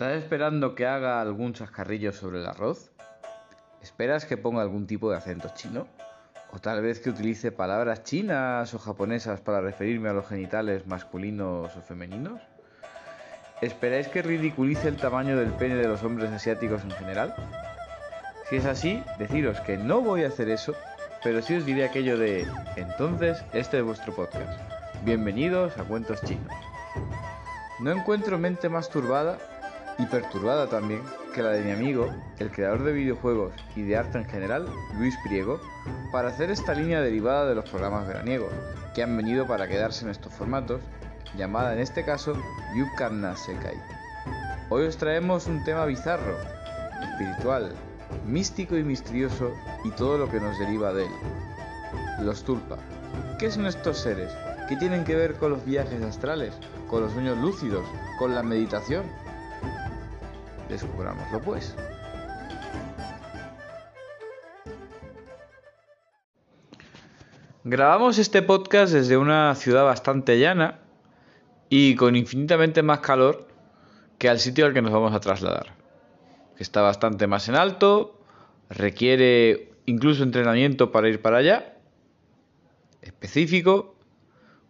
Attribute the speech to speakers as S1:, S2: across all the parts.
S1: ¿Estás esperando que haga algún chascarrillo sobre el arroz? ¿Esperas que ponga algún tipo de acento chino? ¿O tal vez que utilice palabras chinas o japonesas para referirme a los genitales masculinos o femeninos? ¿Esperáis que ridiculice el tamaño del pene de los hombres asiáticos en general? Si es así, deciros que no voy a hacer eso, pero sí os diré aquello de, entonces, este es vuestro podcast. Bienvenidos a Cuentos Chinos. No encuentro mente más turbada y perturbada también que la de mi amigo, el creador de videojuegos y de arte en general, Luis Priego, para hacer esta línea derivada de los programas veraniegos, que han venido para quedarse en estos formatos, llamada en este caso Yukan Nasekai. Hoy os traemos un tema bizarro, espiritual, místico y misterioso y todo lo que nos deriva de él. Los tulpa. ¿Qué son estos seres? ¿Qué tienen que ver con los viajes astrales? ¿Con los sueños lúcidos? ¿Con la meditación? Descubrámoslo pues. Grabamos este podcast desde una ciudad bastante llana y con infinitamente más calor que al sitio al que nos vamos a trasladar. Que está bastante más en alto, requiere incluso entrenamiento para ir para allá, específico,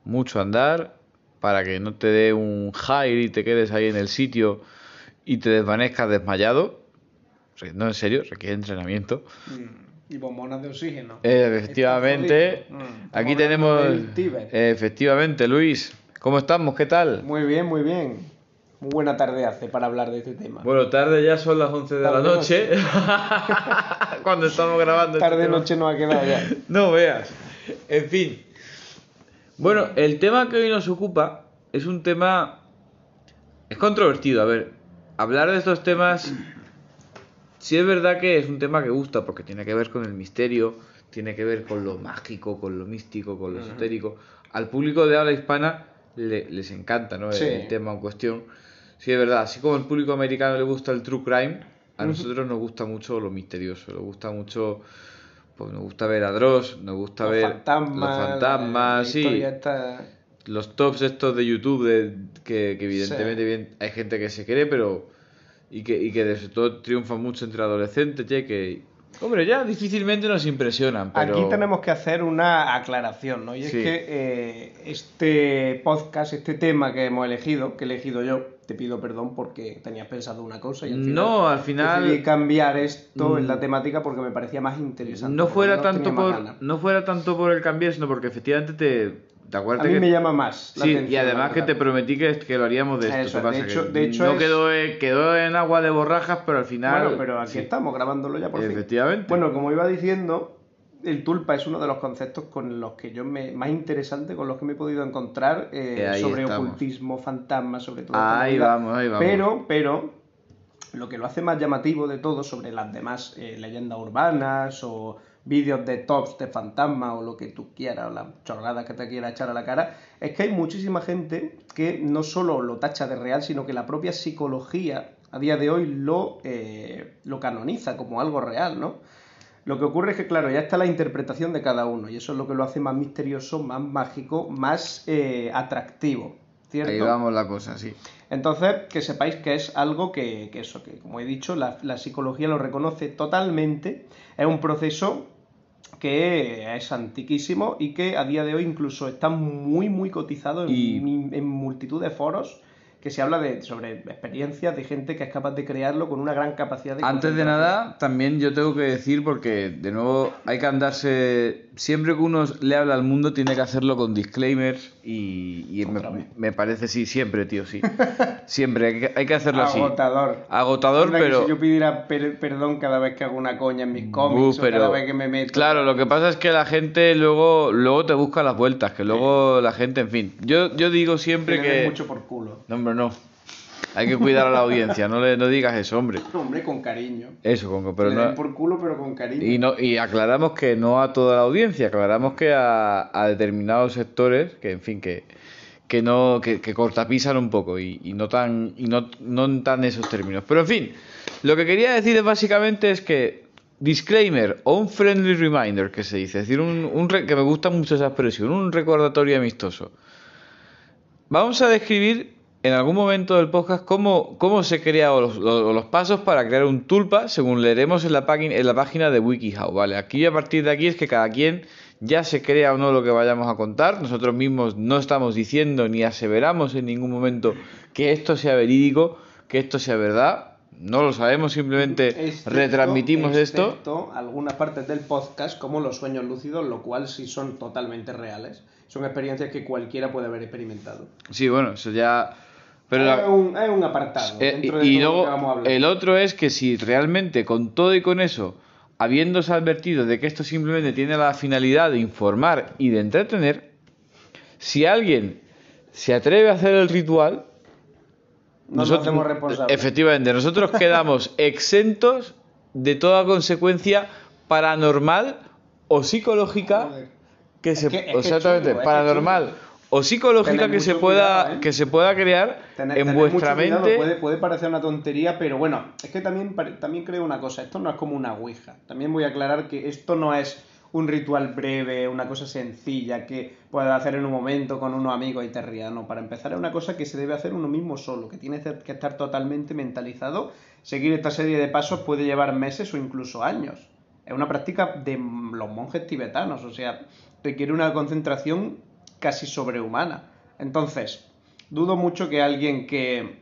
S1: mucho andar, para que no te dé un high y te quedes ahí en el sitio y te desvanezcas desmayado. No, en serio, requiere entrenamiento.
S2: Y bombonas de oxígeno.
S1: Eh, efectivamente,
S2: Mm.
S1: aquí tenemos... eh, efectivamente, Luis, ¿cómo estamos? ¿Qué tal?
S2: Muy bien, muy bien. Muy buena tarde hace para hablar de este tema.
S1: Bueno, tarde ya son las 11 de la noche. Cuando estamos grabando. este
S2: tarde
S1: tema.
S2: noche nos ha quedado ya.
S1: No veas. En fin. Bueno, el tema que hoy nos ocupa es un tema. Es controvertido. A ver, hablar de estos temas. Sí es verdad que es un tema que gusta porque tiene que ver con el misterio, tiene que ver con lo mágico, con lo místico, con lo esotérico. Al público de habla hispana le- les encanta ¿no? El-
S2: Sí.
S1: el tema en cuestión. Sí es verdad, así como al público americano le gusta el true crime, a nosotros nos gusta mucho lo misterioso, nos gusta mucho pues nos gusta ver a Dross, nos gusta
S2: Los
S1: ver
S2: fantasmas.
S1: los fantasmas, sí,
S2: esta-
S1: los tops estos de YouTube de, que, que evidentemente bien, hay gente que se cree, pero y que, y que de todo triunfa mucho entre adolescentes, che, que hombre, ya difícilmente nos impresionan, pero
S2: Aquí tenemos que hacer una aclaración, ¿no? Y es
S1: Sí.
S2: que eh, este podcast, este tema que hemos elegido, que he elegido yo, te pido perdón porque tenías pensado una cosa y al final
S1: no, al final
S2: decidí cambiar esto en
S1: Mm.
S2: la temática porque me parecía más interesante.
S1: no fuera tanto por no fuera tanto por el cambio, sino porque efectivamente te te
S2: A mí
S1: que
S2: me llama más. la
S1: Sí, y
S2: atención,
S1: además
S2: la
S1: que te prometí que, que lo haríamos de esto.
S2: Eso,
S1: ¿qué pasa?
S2: de hecho-
S1: Que
S2: de hecho
S1: no
S2: es-
S1: quedó, en, quedó en agua de borrajas, pero al final.
S2: Bueno, pero aquí
S1: sí,
S2: estamos grabándolo ya por fin.
S1: Efectivamente.
S2: Bueno, como iba diciendo, el tulpa es uno de los conceptos con los que yo me más interesante con los que me he podido encontrar eh,
S1: Eh,
S2: sobre
S1: estamos.
S2: ocultismo, fantasmas, sobre todo.
S1: ahí vamos, ahí vamos.
S2: Pero, pero lo que lo hace más llamativo de todo sobre las demás eh, leyendas urbanas o vídeos de tops de fantasmas o lo que tú quieras, o las chorradas que te quieras echar a la cara, es que hay muchísima gente que no solo lo tacha de real, sino que la propia psicología a día de hoy lo, eh, lo canoniza como algo real, ¿no? Lo que ocurre es que, claro, ya está la interpretación de cada uno y eso es lo que lo hace más misterioso, más mágico, más eh, atractivo, ¿cierto?
S1: Ahí vamos la cosa, sí.
S2: Entonces, que sepáis que es algo que, que eso, que como he dicho, la, la psicología lo reconoce totalmente. Es un proceso que es antiquísimo y que a día de hoy incluso está muy, muy cotizado en multitud de foros que se habla de, sobre experiencias de gente que es capaz de crearlo con una gran capacidad de
S1: Antes de nada, también yo tengo que decir, porque de nuevo hay que andarse. Siempre que uno le habla al mundo, tiene que hacerlo con disclaimers. Y, y me, parece, sí, siempre, tío, sí. Siempre, hay que, hay que hacerlo así.
S2: Agotador.
S1: Agotador, pero.
S2: Si yo pidiera per- perdón cada vez que hago una coña en mis
S1: Uh,
S2: cómics o cada vez que me meto.
S1: Claro, lo que pasa es que la gente luego, luego te busca las vueltas, que luego la gente, en fin. Yo, yo digo siempre que.
S2: mucho por culo.
S1: No, hombre, no. Hay que cuidar a la audiencia, no le no digas eso, hombre.
S2: Hombre, con cariño.
S1: Eso, con,
S2: Pero le
S1: no.
S2: den por culo, pero con cariño.
S1: Y, no, y aclaramos que no a toda la audiencia, aclaramos que a, a determinados sectores, que en fin, que, que no, que, que cortapisan un poco y, y no tan, y no, no tan esos términos. Pero en fin, lo que quería decir básicamente es que disclaimer o un friendly reminder que se dice, es decir, un, un que me gusta mucho esa expresión, un recordatorio amistoso. Vamos a describir en algún momento del podcast cómo, cómo se crean los, los, los pasos para crear un tulpa, según leeremos en la, página, en la página de WikiHow, ¿vale? Aquí a partir de aquí es que cada quien ya se crea o no lo que vayamos a contar. Nosotros mismos no estamos diciendo ni aseveramos en ningún momento que esto sea verídico, que esto sea verdad. No lo sabemos, simplemente
S2: Excepto-
S1: retransmitimos esto.
S2: algunas partes del podcast, como los sueños lúcidos, lo cual sí son totalmente reales. Son experiencias que cualquiera puede haber experimentado.
S1: Sí, bueno, eso ya... Pero la-
S2: es, un, apartado.
S1: Eh,
S2: dentro de
S1: y luego
S2: que vamos a hablar.
S1: el otro es que si realmente con todo y con eso, habiéndose advertido de que esto simplemente tiene la finalidad de informar y de entretener, si alguien se atreve a hacer el ritual,
S2: No nos hacemos responsables.
S1: efectivamente, nosotros quedamos exentos de toda consecuencia paranormal o psicológica
S2: Joder.
S1: que
S2: Es
S1: se
S2: que- es que
S1: exactamente paranormal o psicológica que se pueda
S2: cuidado, ¿eh?
S1: que se pueda crear en vuestra mente
S2: Puede, puede parecer una tontería, pero bueno, es que también, también creo una cosa, esto no es como una ouija. También voy a aclarar que esto no es un ritual breve, una cosa sencilla que puedes hacer en un momento con unos amigos y te rías. No, para empezar es una cosa que se debe hacer uno mismo solo, que tiene que estar totalmente mentalizado. Seguir esta serie de pasos puede llevar meses o incluso años. Es una práctica de los monjes tibetanos, o sea, requiere una concentración casi sobrehumana. Entonces, dudo mucho que alguien que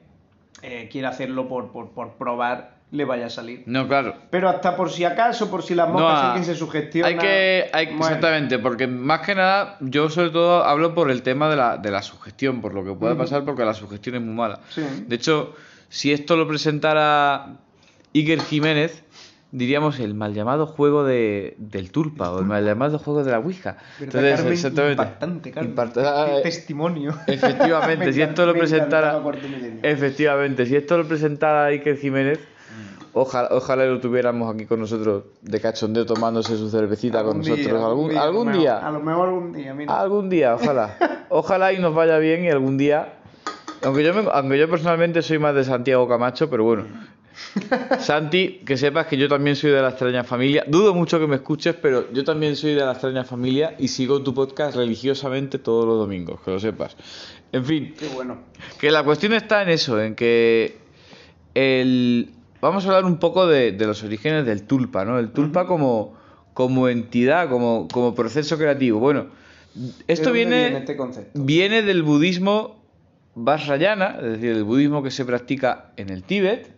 S2: eh, quiera hacerlo por, por, por probar le vaya a salir.
S1: no claro
S2: Pero hasta por si acaso, por si las moscas
S1: No,
S2: alguien se sugestiona.
S1: Hay que, hay,
S2: Bueno,
S1: exactamente, porque más que nada, yo sobre todo hablo por el tema de la, de la sugestión, por lo que puede pasar, porque la sugestión es muy mala.
S2: Sí.
S1: De hecho, si esto lo presentara Iker Jiménez, diríamos el mal llamado juego de, del tulpa o el mal llamado juego de la ouija.
S2: ¿Verdad, Carmen? Impactante, Carmen. Qué
S1: eh,
S2: testimonio.
S1: Efectivamente,
S2: Me
S1: si esto lo presentara. Efectivamente, si esto lo presentara Iker Jiménez, ojalá, ojalá lo tuviéramos aquí con nosotros de cachondeo tomándose su cervecita con
S2: Algún día,
S1: nosotros algún, algún
S2: a lo
S1: día.
S2: mejor- A lo mejor algún día, mira.
S1: Algún día, ojalá. Ojalá y nos vaya bien y algún día. Aunque yo, me- aunque yo personalmente soy más de Santiago Camacho, pero bueno. Santi, que sepas que yo también soy de la extraña familia. Dudo mucho que me escuches, pero yo también soy de la extraña familia y sigo tu podcast religiosamente todos los domingos, que lo sepas. En fin,
S2: Qué bueno.
S1: que la cuestión está en eso, en que el... Vamos a hablar un poco de, de los orígenes del tulpa, ¿no? El tulpa como, como entidad, como, como proceso creativo. Bueno, esto
S2: ¿De dónde
S1: viene,
S2: viene este
S1: viene del budismo Vajrayana, es decir, el budismo que se practica en el Tíbet,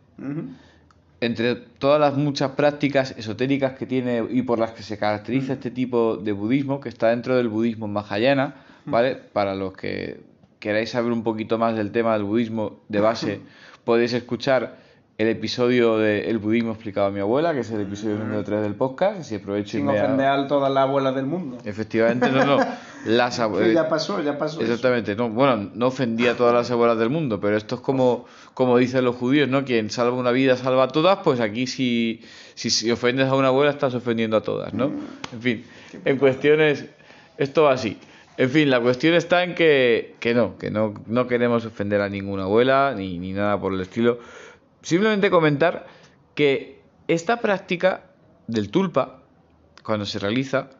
S1: Entre todas las muchas prácticas esotéricas que tiene y por las que se caracteriza este tipo de budismo, que está dentro del budismo Mahayana, ¿vale? Para los que queráis saber un poquito más del tema del budismo de base, podéis escuchar el episodio de El budismo explicado a mi abuela, que es el episodio número 3 del podcast, si aprovecho y
S2: Sin
S1: me...
S2: ofender a todas las abuelas del mundo.
S1: Efectivamente, no, no. Las
S2: Que
S1: abue-
S2: ya pasó, ya pasó. eso.
S1: Exactamente, no, bueno, no ofendía a todas las abuelas del mundo, pero esto es como, como dicen los judíos, ¿no? Quien salva una vida salva a todas, pues aquí si, si, si ofendes a una abuela estás ofendiendo a todas, ¿no? En fin, en cuestiones, esto va así. En fin, la cuestión está en que, que no, que no, no queremos ofender a ninguna abuela ni, ni nada por el estilo. Simplemente comentar que esta práctica del tulpa, cuando se realiza,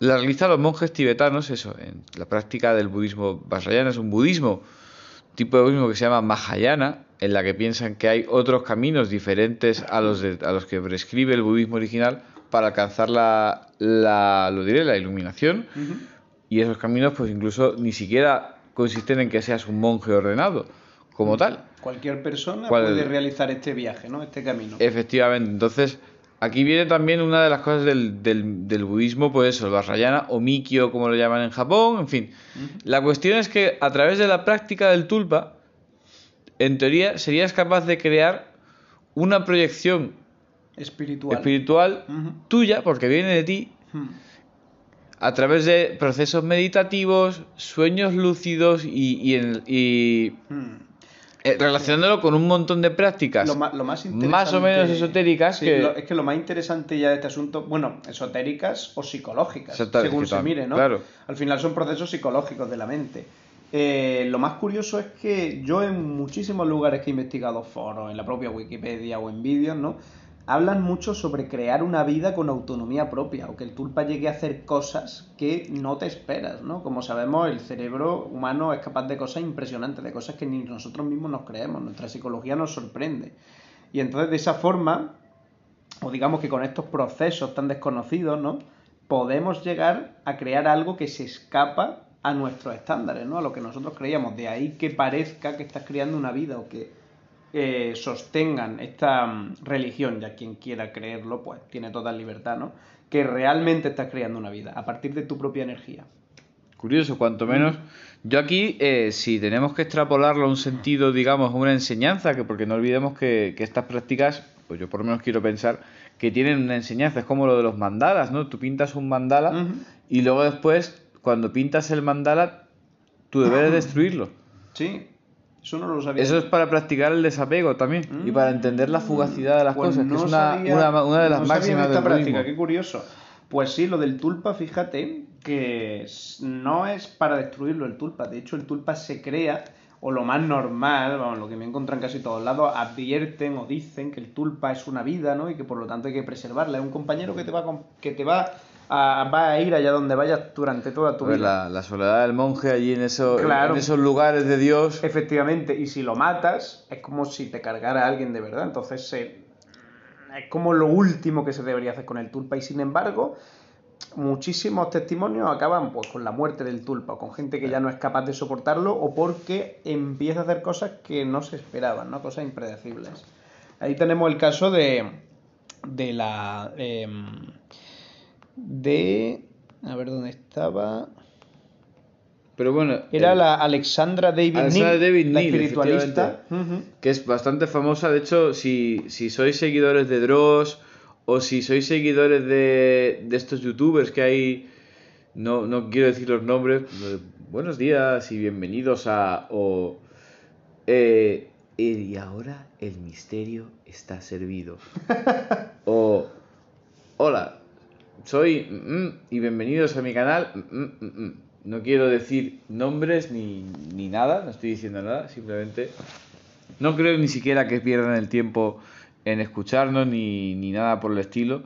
S1: la realizan los monjes tibetanos, eso, en la práctica del budismo vajrayana, es un budismo, tipo de budismo que se llama Mahayana, en la que piensan que hay otros caminos diferentes a los, de- a los que prescribe el budismo original para alcanzar la, la, lo diré, la iluminación, y esos caminos pues incluso ni siquiera consisten en que seas un monje ordenado, como tal.
S2: Cualquier persona
S1: ¿Cuál-
S2: puede realizar este viaje, ¿no? Este camino.
S1: Efectivamente, entonces aquí viene también una de las cosas del, del, del budismo, pues eso, el Vajrayana o Mikyo, como lo llaman en Japón, en fin. La cuestión es que a través de la práctica del tulpa, en teoría serías capaz de crear una proyección
S2: Espiritual.
S1: espiritual tuya, porque viene de ti, a través de procesos meditativos, sueños lúcidos y, y, en- y. eh, relacionándolo con un montón de prácticas
S2: Lo más,
S1: más o menos esotéricas
S2: Sí,
S1: que...
S2: lo- es que lo más interesante ya de este asunto, bueno, esotéricas o psicológicas, según se mire, ¿no?
S1: claro.
S2: Al final son procesos psicológicos de la mente. Eh, lo más curioso es que yo en muchísimos lugares que he investigado, foros, en la propia Wikipedia o en vídeos, ¿no? Hablan mucho sobre crear una vida con autonomía propia o que el tulpa llegue a hacer cosas que no te esperas, ¿no? Como sabemos, el cerebro humano es capaz de cosas impresionantes, de cosas que ni nosotros mismos nos creemos, nuestra psicología nos sorprende. Y entonces de esa forma, o digamos que con estos procesos tan desconocidos, ¿no? Podemos llegar a crear algo que se escapa a nuestros estándares, ¿no? A lo que nosotros creíamos. De ahí que parezca que estás creando una vida o que eh, sostengan esta mm, religión, ya quien quiera creerlo, pues tiene toda libertad, ¿no? Que realmente estás creando una vida a partir de tu propia energía.
S1: Curioso, cuanto menos. Yo aquí, eh, si tenemos que extrapolarlo a un sentido, digamos, una enseñanza, que porque no olvidemos que, estas prácticas, pues yo por lo menos quiero pensar, que tienen una enseñanza, es como lo de los mandalas, ¿no? Tú pintas un mandala y luego después, cuando pintas el mandala, tu deber es destruirlo.
S2: Sí, eso no lo sabía.
S1: Eso es para practicar el desapego también y para entender la fugacidad de las pues cosas, que es una, una, de las no máximas de esta práctica.
S2: Qué curioso. Pues sí, lo del tulpa, fíjate que no es para destruirlo el tulpa. De hecho, el tulpa se crea, o lo más normal, vamos, lo que me encuentran casi todos lados, advierten o dicen que el tulpa es una vida, ¿no? Y que por lo tanto hay que preservarla. Es un compañero que te va, que te va a, va a ir allá donde vayas durante toda tu vida.
S1: La, soledad del monje allí en, eso, en esos lugares de Dios.
S2: Efectivamente, y si lo matas, es como si te cargara alguien de verdad. Entonces, es como lo último que se debería hacer con el tulpa. Y sin embargo, muchísimos testimonios acaban pues, con la muerte del tulpa, o con gente que ya no es capaz de soportarlo, o porque empieza a hacer cosas que no se esperaban, ¿no? cosas impredecibles. Ahí tenemos el caso de, de la. Em, de... A ver dónde estaba.
S1: Pero bueno.
S2: Era la Alexandra David Alexandra David la espiritualista.
S1: Que es bastante famosa. De hecho, si, si sois seguidores de Dross o si sois seguidores de, de estos youtubers que hay. No, no quiero decir los nombres. Buenos días y bienvenidos a. O, eh, y ahora el misterio está servido. o. Hola, soy mm, y bienvenidos a mi canal. Mm, mm, no quiero decir nombres ni, ni, nada, no estoy diciendo nada, simplemente no creo ni siquiera que pierdan el tiempo en escucharnos ni, ni nada por el estilo.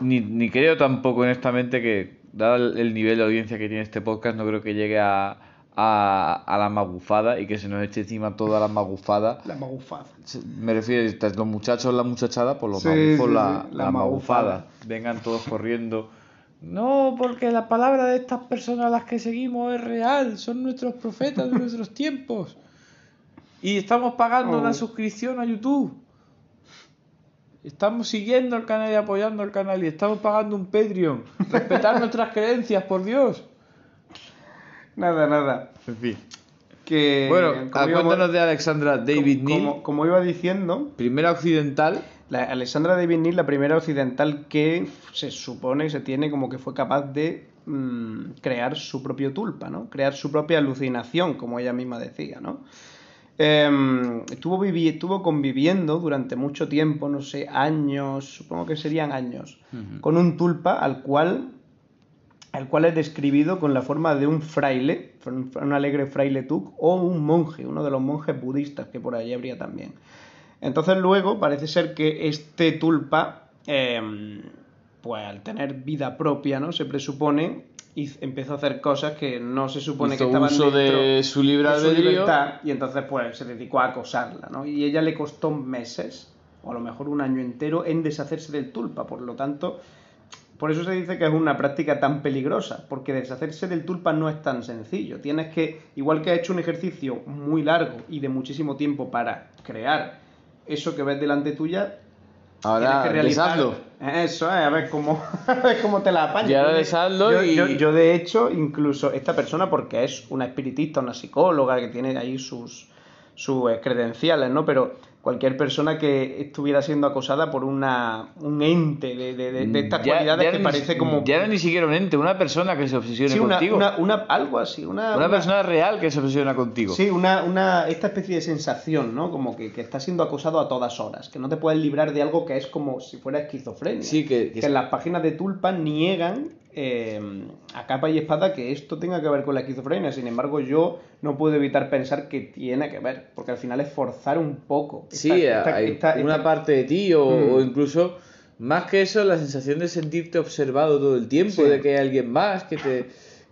S1: Ni, ni creo tampoco honestamente que, dado el nivel de audiencia que tiene este podcast, no creo que llegue a, a, a, la magufada y que se nos eche encima toda la magufada.
S2: La magufada.
S1: Me refiero, los muchachos la muchachada, por pues los la, la, magufada. Vengan todos corriendo. No, porque la palabra de estas personas a las que seguimos es real, son nuestros profetas de nuestros tiempos. Y estamos pagando una oh. suscripción a YouTube. Estamos siguiendo el canal y apoyando el canal y estamos pagando un Patreon. Respetar nuestras creencias, por Dios.
S2: Nada, nada.
S1: En fin. Que, bueno, cuéntanos de Alexandra David
S2: Neal. Como, iba diciendo.
S1: Primera occidental.
S2: La Alexandra David Neal, la primera occidental que se supone, se tiene como que fue capaz de mm, crear su propio tulpa, ¿no? Crear su propia alucinación, como ella misma decía, ¿no? Em, estuvo, estuvo conviviendo durante mucho tiempo, no sé, años, supongo que serían años, con un tulpa al cual el cual es describido con la forma de un fraile, un alegre fraile tuk, o un monje, uno de los monjes budistas que por allí habría también. Entonces luego parece ser que este tulpa, em, pues al tener vida propia, ¿no? Se presupone y empezó a hacer cosas que no se supone que estaban
S1: uso dentro de su libre
S2: libertad y entonces pues se dedicó a acosarla, ¿no? Y ella le costó meses o a lo mejor un año entero en deshacerse del tulpa, por lo tanto por eso se dice que es una práctica tan peligrosa, porque deshacerse del tulpa no es tan sencillo. Tienes que, igual que has hecho un ejercicio muy largo y de muchísimo tiempo para crear eso que ves delante tuya,
S1: Ahora que
S2: Eso, eh, a ver cómo, cómo te la apañas.
S1: Ya yo,
S2: y... yo, de hecho, incluso esta persona, porque es una espiritista, una psicóloga que tiene ahí sus, sus credenciales, ¿no? Pero cualquier persona que estuviera siendo acosada por una, un ente de, de, estas cualidades que parece como...
S1: Ya no ni siquiera un ente, una persona que se obsesiona contigo.
S2: Una, una, algo así, una...
S1: Una persona real que se obsesiona contigo.
S2: Sí, una, una, esta especie de sensación, ¿no? Como que, que está siendo acosado a todas horas, que no te puedes librar de algo que es como si fuera esquizofrenia.
S1: Sí, que...
S2: Que, en las páginas de Tulpa niegan eh, a capa y espada que esto tenga que ver con la esquizofrenia. Sin embargo, yo no puedo evitar pensar que tiene que ver, porque al final es forzar un poco.
S1: Sí, hay una parte de ti o, mm. incluso, más que eso, la sensación de sentirte observado todo el tiempo, de que hay alguien más que te,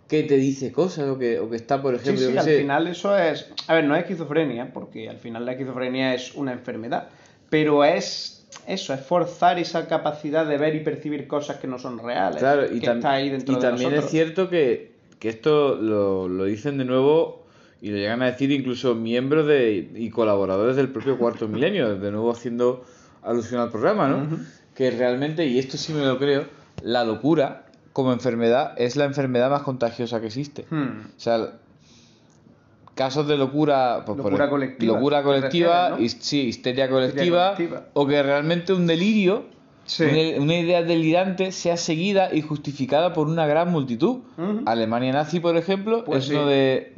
S1: que te dice cosas o que, o que está, por ejemplo...
S2: Sí, sí, al final eso es... A ver, no es esquizofrenia, porque al final la esquizofrenia es una enfermedad, pero es eso, es forzar esa capacidad de ver y percibir cosas que no son reales.
S1: Claro, y, también es cierto que, esto lo, dicen de nuevo y lo llegan a decir incluso miembros de, y colaboradores del propio Cuarto Milenio, de nuevo haciendo alusión al programa, ¿no? Que realmente, y esto sí me lo creo, la locura como enfermedad es la enfermedad más contagiosa que existe. Hmm. O sea, casos de locura,
S2: pues, locura colectiva,
S1: locura colectiva sí, histeria colectiva, o que realmente un delirio, una, idea delirante sea seguida y justificada por una gran multitud. Alemania nazi, por ejemplo, pues es uno de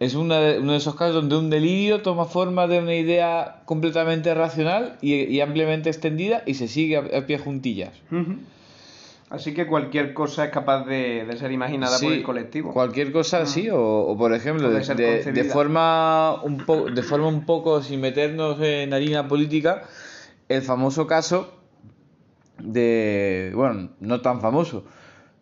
S1: es uno de esos casos donde un delirio toma forma de una idea completamente racional y, ampliamente extendida y se sigue a, pie juntillas.
S2: Así que cualquier cosa es capaz de, ser imaginada por el colectivo.
S1: Cualquier cosa, sí, o, por ejemplo, de, forma un de forma un poco, sin meternos en harina política, el famoso caso de, bueno, no tan famoso,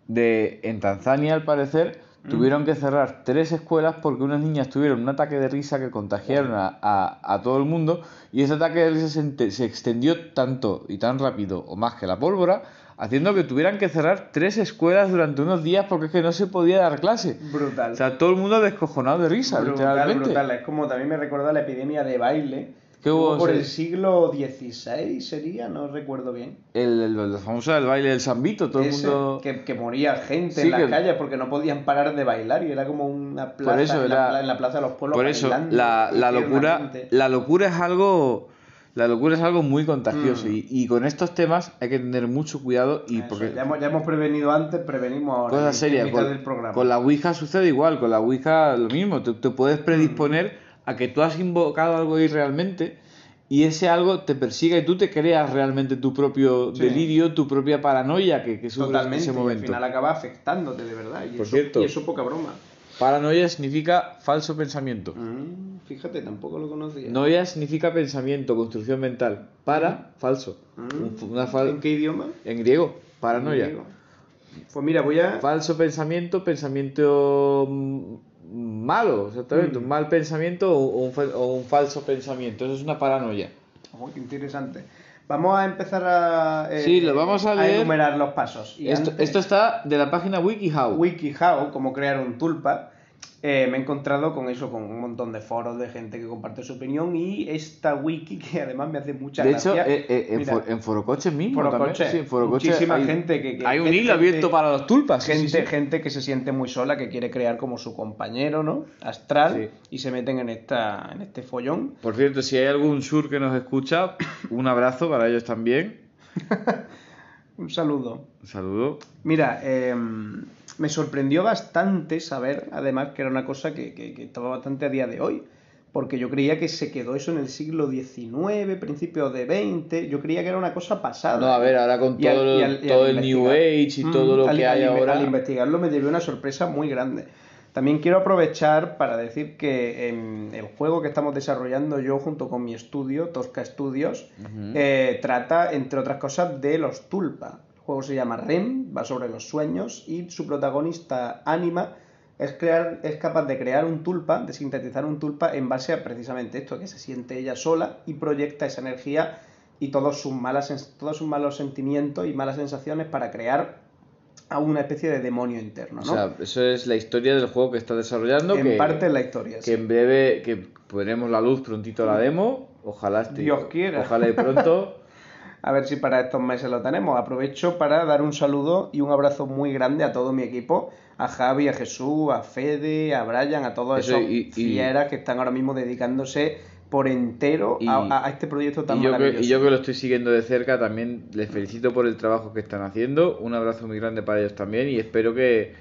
S1: de en Tanzania al parecer mm. tuvieron que cerrar tres escuelas porque unas niñas tuvieron un ataque de risa que contagiaron a, todo el mundo y ese ataque de risa se, se extendió tanto y tan rápido o más que la pólvora haciendo que tuvieran que cerrar tres escuelas durante unos días porque es que no se podía dar clase.
S2: Brutal.
S1: O sea, todo el mundo descojonado de risa, brutal,
S2: Brutal, Es como también me recuerda la epidemia de baile. Que hubo por el siglo XVI sería, no recuerdo bien.
S1: El, el, famoso del baile del Sambito, todo el mundo.
S2: Que, moría gente en las calles porque no podían parar de bailar y era como una plaza en, la, plaza de los pueblos.
S1: Por eso, la, la locura, la locura es algo la locura es algo muy contagioso mm. y, con estos temas hay que tener mucho cuidado y porque
S2: ya hemos, prevenido antes, prevenimos ahora. Cosa
S1: seria, con, con, la Ouija sucede igual, con la Ouija lo mismo, te, puedes predisponer mm. a que tú has invocado algo ahí realmente y ese algo te persiga y tú te creas realmente tu propio delirio, tu propia paranoia que, que sufres en ese momento.
S2: Y al final acaba afectándote de verdad y, Por eso, cierto, y eso poca broma.
S1: Paranoia significa falso pensamiento.
S2: Mm, fíjate, tampoco lo conocía.
S1: Noia significa pensamiento, construcción mental. Para, mm. falso.
S2: Mm. ¿En qué idioma?
S1: En griego, paranoia.
S2: Pues mira, voy a...
S1: Falso pensamiento, pensamiento malo, exactamente. Un mal pensamiento o un, falso pensamiento. Eso es una paranoia.
S2: Oh, qué interesante. Vamos a empezar a,
S1: eh, sí, lo vamos a, leer.
S2: enumerar los pasos.
S1: esto, esto, está de la página WikiHow.
S2: WikiHow, como crear un tulpa. Eh, me he encontrado con eso, con un montón de foros de gente que comparte su opinión y esta wiki que además me hace mucha
S1: de
S2: gracia.
S1: De hecho, eh, eh, en, Forocoche mismo
S2: Forocoche, sí, muchísima hay, gente que,
S1: Hay un hilo abierto para los tulpas.
S2: Gente, gente que se siente muy sola, que quiere crear como su compañero, ¿no? Astral y se meten en, esta, en este follón.
S1: Por cierto, si hay algún sur que nos escucha, un abrazo para ellos también.
S2: un saludo.
S1: Un saludo.
S2: Mira, eh me sorprendió bastante saber, además, que era una cosa que, que, estaba bastante a día de hoy. Porque yo creía que se quedó eso en el siglo XIX, principios de XX. Yo creía que era una cosa pasada.
S1: No, a ver, ahora con todo, todo el New Age y todo lo que hay ahora.
S2: Al investigarlo me llevé una sorpresa muy grande. También quiero aprovechar para decir que en el juego que estamos desarrollando yo junto con mi estudio, Tosca Studios, eh, trata, entre otras cosas, de los tulpa juego se llama REM, va sobre los sueños y su protagonista Anima es, crear, es capaz de crear un tulpa, de sintetizar un tulpa en base a precisamente esto, que se siente ella sola y proyecta esa energía y todos sus, malas, todos sus malos sentimientos y malas sensaciones para crear a una especie de demonio interno. ¿no? O
S1: sea, eso es la historia del juego que está desarrollando.
S2: En parte es la historia.
S1: Que en breve, que ponemos la luz prontito a la demo. Ojalá esté.
S2: Dios quiera.
S1: Ojalá y pronto.
S2: a ver si para estos meses lo tenemos. Aprovecho para dar un saludo y un abrazo muy grande a todo mi equipo, a Javi, a Jesús, a Fede, a Brian, a todos esos fieras que están ahora mismo dedicándose por entero a, este proyecto tan
S1: y yo
S2: maravilloso.
S1: Que, y yo que lo estoy siguiendo de cerca también les felicito por el trabajo que están haciendo. Un abrazo muy grande para ellos también y espero que,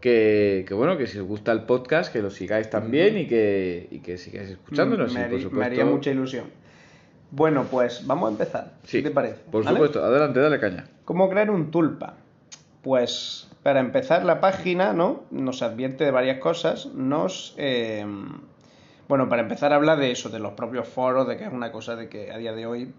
S1: que, bueno, que si os gusta el podcast, que lo sigáis también y que, y que sigáis escuchándonos.
S2: Me, me haría mucha ilusión. Bueno, pues vamos a empezar.
S1: si
S2: te parece?
S1: Por supuesto, adelante, dale caña.
S2: ¿Cómo crear un tulpa? Pues para empezar la página, ¿no? Nos advierte de varias cosas. Nos... eh, bueno, para empezar habla de eso, de los propios foros, de que es una cosa de que a día de hoy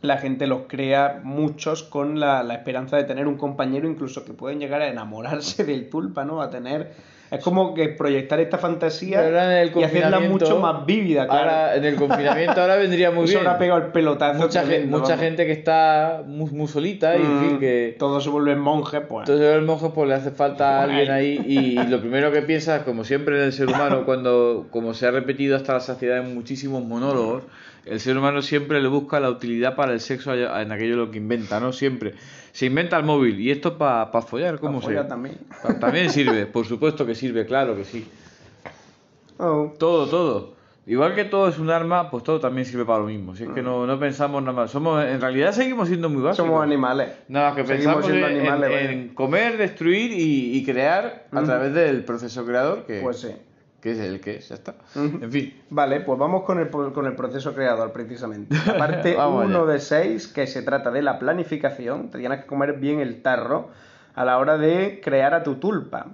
S2: la gente los crea muchos con la, la esperanza de tener un compañero, incluso que pueden llegar a enamorarse del tulpa, ¿no? A tener... Es como que proyectar esta fantasía y hacerla mucho más vívida, claro.
S1: Ahora, en el confinamiento ahora vendría muy
S2: Eso
S1: bien.
S2: ahora ha pegado el pelotazo.
S1: mucha gente, mucha gente que está muy, muy solita y en
S2: Mm,
S1: fin que
S2: Todos se vuelven monjes, pues.
S1: entonces el monje pues le hace falta
S2: Bueno,
S1: alguien
S2: ahí.
S1: ahí y lo primero que piensa como siempre en el ser humano cuando como se ha repetido hasta la saciedad en muchísimos monólogos el ser humano siempre le busca la utilidad para el sexo en aquello lo que inventa no siempre se inventa el móvil y esto para follar
S2: Pa'
S1: cómo
S2: follar
S1: se
S2: también.
S1: Pa- también sirve por supuesto que sirve claro que sí
S2: Oh.
S1: todo todo igual que todo es un arma pues todo también sirve para lo mismo si es que no, no pensamos nada más somos en realidad seguimos siendo muy básicos
S2: Somos animales.
S1: Nada, que
S2: Seguimos
S1: pensamos
S2: siendo
S1: en,
S2: animales,
S1: en- comer, destruir y, y crear a
S2: Ujú.
S1: través del proceso creador, que,
S2: Pues sí.
S1: Que es el que es, ya está. En fin,
S2: Vale, pues vamos con el, con el proceso creador precisamente. La parte
S1: Vamos
S2: 1
S1: allá.
S2: de 6, que se trata de la planificación, te tienes que comer bien el tarro a la hora de crear a tu tulpa.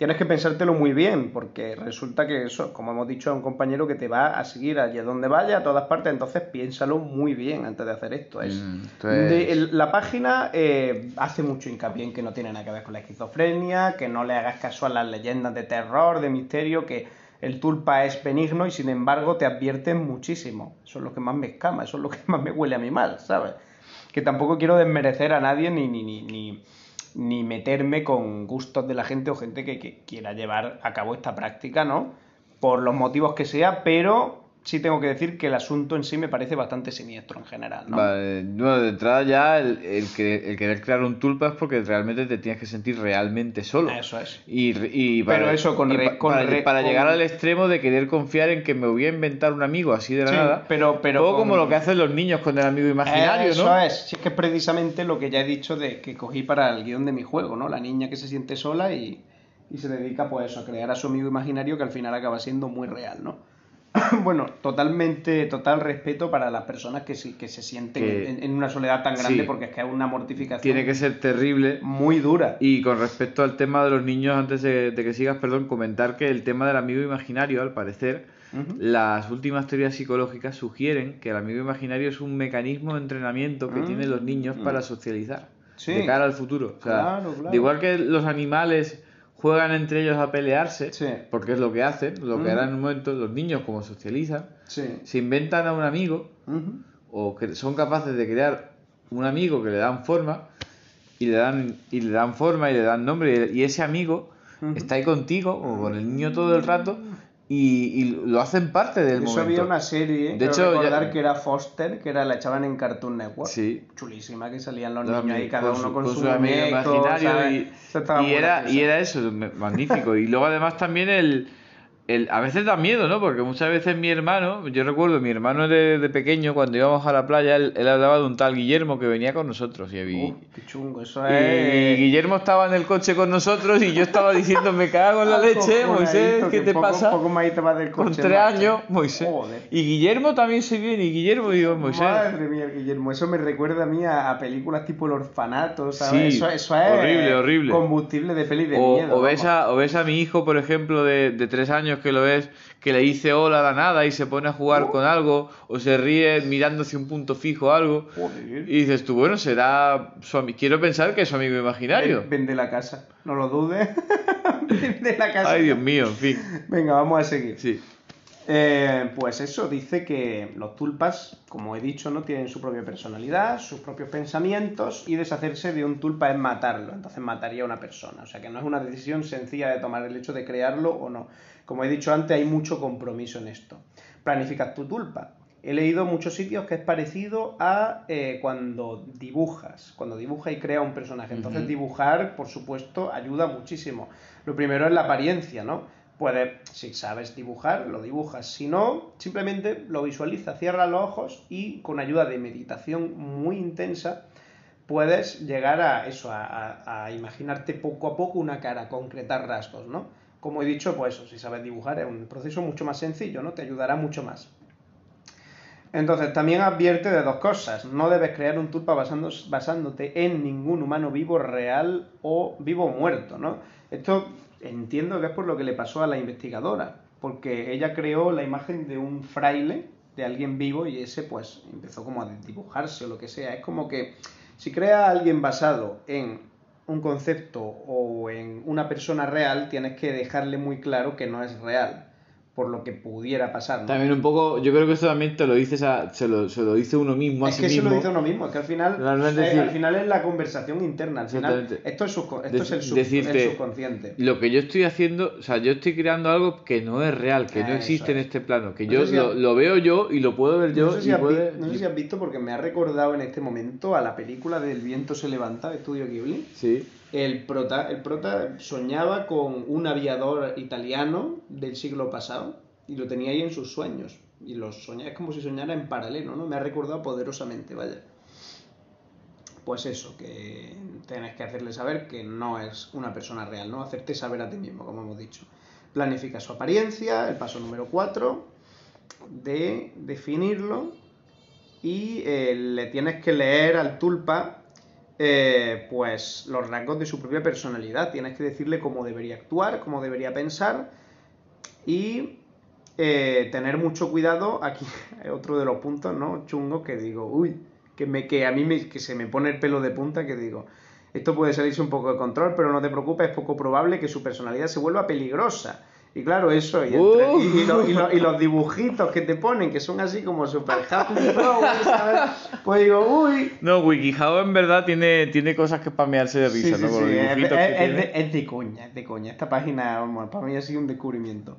S2: Tienes que pensártelo muy bien, porque resulta que eso, como hemos dicho a un compañero que te va a seguir allí donde vaya, a todas partes, entonces piénsalo muy bien antes de hacer esto. Es,
S1: Mm,
S2: de- el- la página eh, hace mucho hincapié en que no tiene nada que ver con la esquizofrenia, que no le hagas caso a las leyendas de terror, de misterio, que el tulpa es benigno y sin embargo te advierten muchísimo. Eso es lo que más me escama, eso es lo que más me huele a mí mal, ¿sabes? Que tampoco quiero desmerecer a nadie ni, ni, ni, ni, ni meterme con gustos de la gente o gente que, quiera llevar a cabo esta práctica, ¿no? Por los motivos que sea, pero sí tengo que decir que el asunto en sí me parece bastante siniestro en general, ¿no?
S1: vale, bueno, de entrada ya el, el, que- el querer crear un tulpa es porque realmente te tienes que sentir realmente solo.
S2: Eso es.
S1: Y, y para,
S2: Pero eso con
S1: y
S2: re-
S1: pa-
S2: con
S1: para,
S2: re-
S1: para
S2: con-
S1: llegar al extremo de querer confiar en que me voy a inventar un amigo así de la
S2: Sí,
S1: nada.
S2: pero- pero
S1: Todo
S2: con-
S1: como lo que hacen los niños con el amigo imaginario,
S2: Eso
S1: ¿no?
S2: es, si es que es precisamente lo que ya he dicho de que cogí para el guion de mi juego, ¿no? La niña que se siente sola y, y se dedica pues eso, a crear a su amigo imaginario que al final acaba siendo muy real, ¿no? bueno, totalmente, total respeto para las personas que, sí, que se sienten
S1: Que-
S2: en, en una soledad tan grande
S1: Sí.
S2: porque es que es una mortificación
S1: Tiene que ser terrible.
S2: muy dura.
S1: Y con respecto al tema de los niños, antes de, de que sigas, perdón, comentar que el tema del amigo imaginario, al parecer, las últimas teorías psicológicas sugieren que el amigo imaginario es un mecanismo de entrenamiento que tienen los niños
S2: mm.
S1: para socializar
S2: Sí.
S1: de cara al futuro. O sea,
S2: Claro, claro.
S1: de igual que los animales juegan entre ellos a pelearse,
S2: Sí.
S1: porque es lo que hacen, lo que
S2: Mm.
S1: harán en un momento, los niños como socializan,
S2: Sí.
S1: se inventan a un amigo o que son capaces de crear un amigo que le dan forma y le dan y le dan forma y le dan nombre y, ese amigo está ahí contigo o con el niño todo el rato y, y lo hacen parte del
S2: Eso
S1: momento.
S2: había una serie,
S1: De hecho,
S2: recordar
S1: ya-
S2: que era Foster, que era la echaban en Cartoon Network.
S1: Sí.
S2: Chulísima, que salían los niños ahí, cada
S1: con
S2: uno con,
S1: con
S2: su,
S1: su amigo imaginario y, era, y era eso, magnífico. y luego además también el, el... A veces da miedo, ¿no? Porque muchas veces mi hermano, yo recuerdo mi hermano de, de pequeño, cuando íbamos a la playa, él, él hablaba de un tal Guillermo que venía con nosotros. Y, y-
S2: Uf, qué chungo, eso
S1: y
S2: es...
S1: Guillermo estaba en el coche con nosotros y yo estaba diciendo, me cago en la leche,
S2: Acojonadito,
S1: Moisés, ¿qué
S2: que
S1: te
S2: poco-
S1: pasa?
S2: Poco más te vas del
S1: Con
S2: coche,
S1: tres
S2: macho.
S1: años, Moisés.
S2: Joder.
S1: Y Guillermo también se viene, y Guillermo y yo, Moisés.
S2: Madre mía, Guillermo, eso me recuerda a mí a, a películas tipo El Orfanato, ¿sabes?
S1: Sí,
S2: eso, eso es
S1: horrible, horrible.
S2: combustible de peli de
S1: O,
S2: miedo.
S1: o ves a, o ves a mi hijo, por ejemplo, de, de tres años que lo ves, que le dice hola a la nada y se pone a jugar
S2: Oh.
S1: con algo, o se ríe mirando hacia un punto fijo o algo.
S2: Joder.
S1: Y dices tú, bueno, será su Quiero pensar que es su amigo imaginario.
S2: Ven- Vende la casa, no lo dudes. Vende la casa.
S1: Ay, Dios mío, en fin.
S2: Venga, vamos a seguir.
S1: Sí.
S2: Eh, pues eso, dice que los tulpas, como he dicho, no tienen su propia personalidad, sus propios pensamientos y deshacerse de un tulpa es matarlo, entonces mataría a una persona. O sea que no es una decisión sencilla de tomar el hecho de crearlo o no. Como he dicho antes, hay mucho compromiso en esto. Planificas tu tulpa. He leído muchos sitios que es parecido a eh, cuando dibujas, cuando dibujas y crea un personaje. Entonces dibujar, por supuesto, ayuda muchísimo. Lo primero es la apariencia, ¿no? Puedes, si sabes dibujar, lo dibujas. Si no, simplemente lo visualiza, cierra los ojos y con ayuda de meditación muy intensa puedes llegar a eso, a, imaginarte poco a poco una cara, concretar rasgos, ¿no? Como he dicho, pues eso, si sabes dibujar es un proceso mucho más sencillo, ¿no? Te ayudará mucho más. Entonces, también advierte de dos cosas. No debes crear un tulpa basándote en ningún humano vivo, real o vivo o muerto, ¿no? Esto entiendo que es por lo que le pasó a la investigadora, porque ella creó la imagen de un fraile, de alguien vivo, y ese pues empezó como a dibujarse o lo que sea. Es como que si crea a alguien basado en un concepto o en una persona real, tienes que dejarle muy claro que no es real por lo que pudiera pasar.
S1: También un poco, yo creo que esto también te lo dices a, se, lo, se lo dice uno mismo
S2: es que se lo dice uno mismo, es que al final, eh, al final es la conversación interna, al final esto es, esto es el, subconsciente.
S1: Lo que yo estoy haciendo, o sea, yo estoy creando algo que no es real, que no existe en este plano, que yo lo, veo yo y lo puedo ver yo.
S2: No sé, si has visto, no sé si has visto porque me ha recordado en este momento a la película del viento se levanta de Estudio Ghibli.
S1: Sí
S2: el prota, el prota soñaba con un aviador italiano del siglo pasado y lo tenía ahí en sus sueños. Y lo soñaba, es como si soñara en paralelo, ¿no? Me ha recordado poderosamente, vaya. Pues eso, que tienes que hacerle saber que no es una persona real, ¿no? Hacerte saber a ti mismo, como hemos dicho. Planifica su apariencia, el paso número 4, de definirlo. Y eh, le tienes que leer al tulpa eh, pues los rasgos de su propia personalidad. Tienes que decirle cómo debería actuar, cómo debería pensar y eh, tener mucho cuidado. Aquí otro de los puntos, ¿no? Chungo que digo, uy, que, me, que a mí que se me pone el pelo de punta, que digo, esto puede salirse un poco de control, pero no te preocupes, es poco probable que su personalidad se vuelva peligrosa. Y claro, eso, y, los dibujitos que te ponen, que son así como super happy Pues digo, uy.
S1: No, WikiHow en verdad tiene, tiene cosas que pamearse de risa, ¿no?
S2: Sí, es, de, es, de, coña, es de coña. Esta página, para mí ha sido un descubrimiento.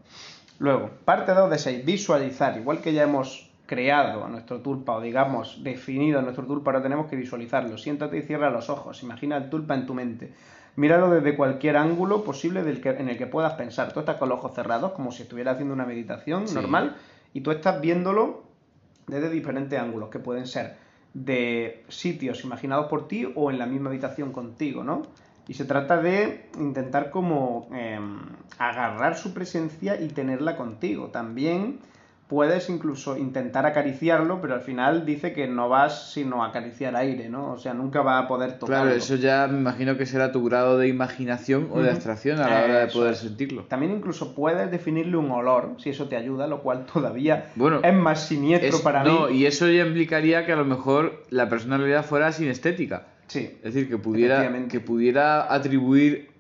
S2: Luego, parte 2 de 6, visualizar. Igual que ya hemos creado a nuestro tulpa, o digamos, definido a nuestro tulpa, ahora tenemos que visualizarlo. Siéntate y cierra los ojos. Imagina el tulpa en tu mente. Míralo desde cualquier ángulo posible del que, en el que puedas pensar. Tú estás con los ojos cerrados, como si estuvieras haciendo una meditación normal, y tú estás viéndolo desde diferentes ángulos, que pueden ser de sitios imaginados por ti o en la misma habitación contigo, ¿no? Y se trata de intentar como em, agarrar su presencia y tenerla contigo. También puedes incluso intentar acariciarlo, pero al final dice que no vas sino a acariciar aire, ¿no? O sea, nunca va a poder tocarlo.
S1: Claro, eso ya me imagino que será tu grado de imaginación o de abstracción a la hora de poder sentirlo.
S2: También incluso puedes definirle un olor, si eso te ayuda, lo cual todavía es más siniestro para mí. No,
S1: y eso ya implicaría que a lo mejor la personalidad fuera sinestética.
S2: Sí.
S1: Es decir, que pudiera, que pudiera atribuir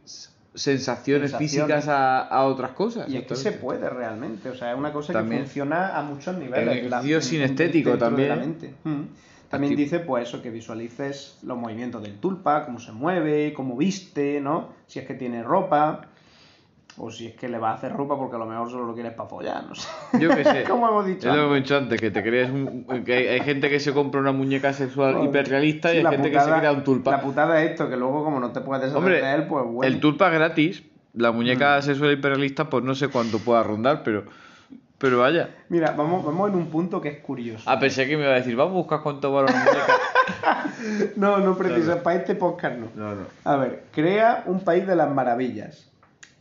S1: sensaciones, físicas a, otras cosas.
S2: Y es que se puede realmente, o sea, es una cosa que funciona a muchos niveles.
S1: El ejercicio sinestético también.
S2: Mm. También dice, pues eso, que visualices los movimientos del tulpa, cómo se mueve, cómo viste, ¿no? Si es que tiene ropa. O si es que le va a hacer ropa porque a lo mejor solo lo quieres para follar, no sé.
S1: Yo qué sé.
S2: Como hemos dicho.
S1: Es lo que hemos dicho antes, que te crees que hay, gente que se compra una muñeca sexual hiperrealista y hay gente que se crea un tulpa.
S2: La putada es esto, que luego como no te puedes deshacer de él, pues bueno.
S1: El tulpa es gratis, la muñeca mm. sexual hiperrealista pues no sé cuánto pueda rondar, pero... Pero vaya.
S2: Mira, vamos, vamos en un punto que es curioso.
S1: Ah, pensé que me iba a decir, vamos a buscar cuánto vale una muñeca.
S2: no, no precisa, para este podcast no.
S1: No, no.
S2: A ver, crea un país de las maravillas.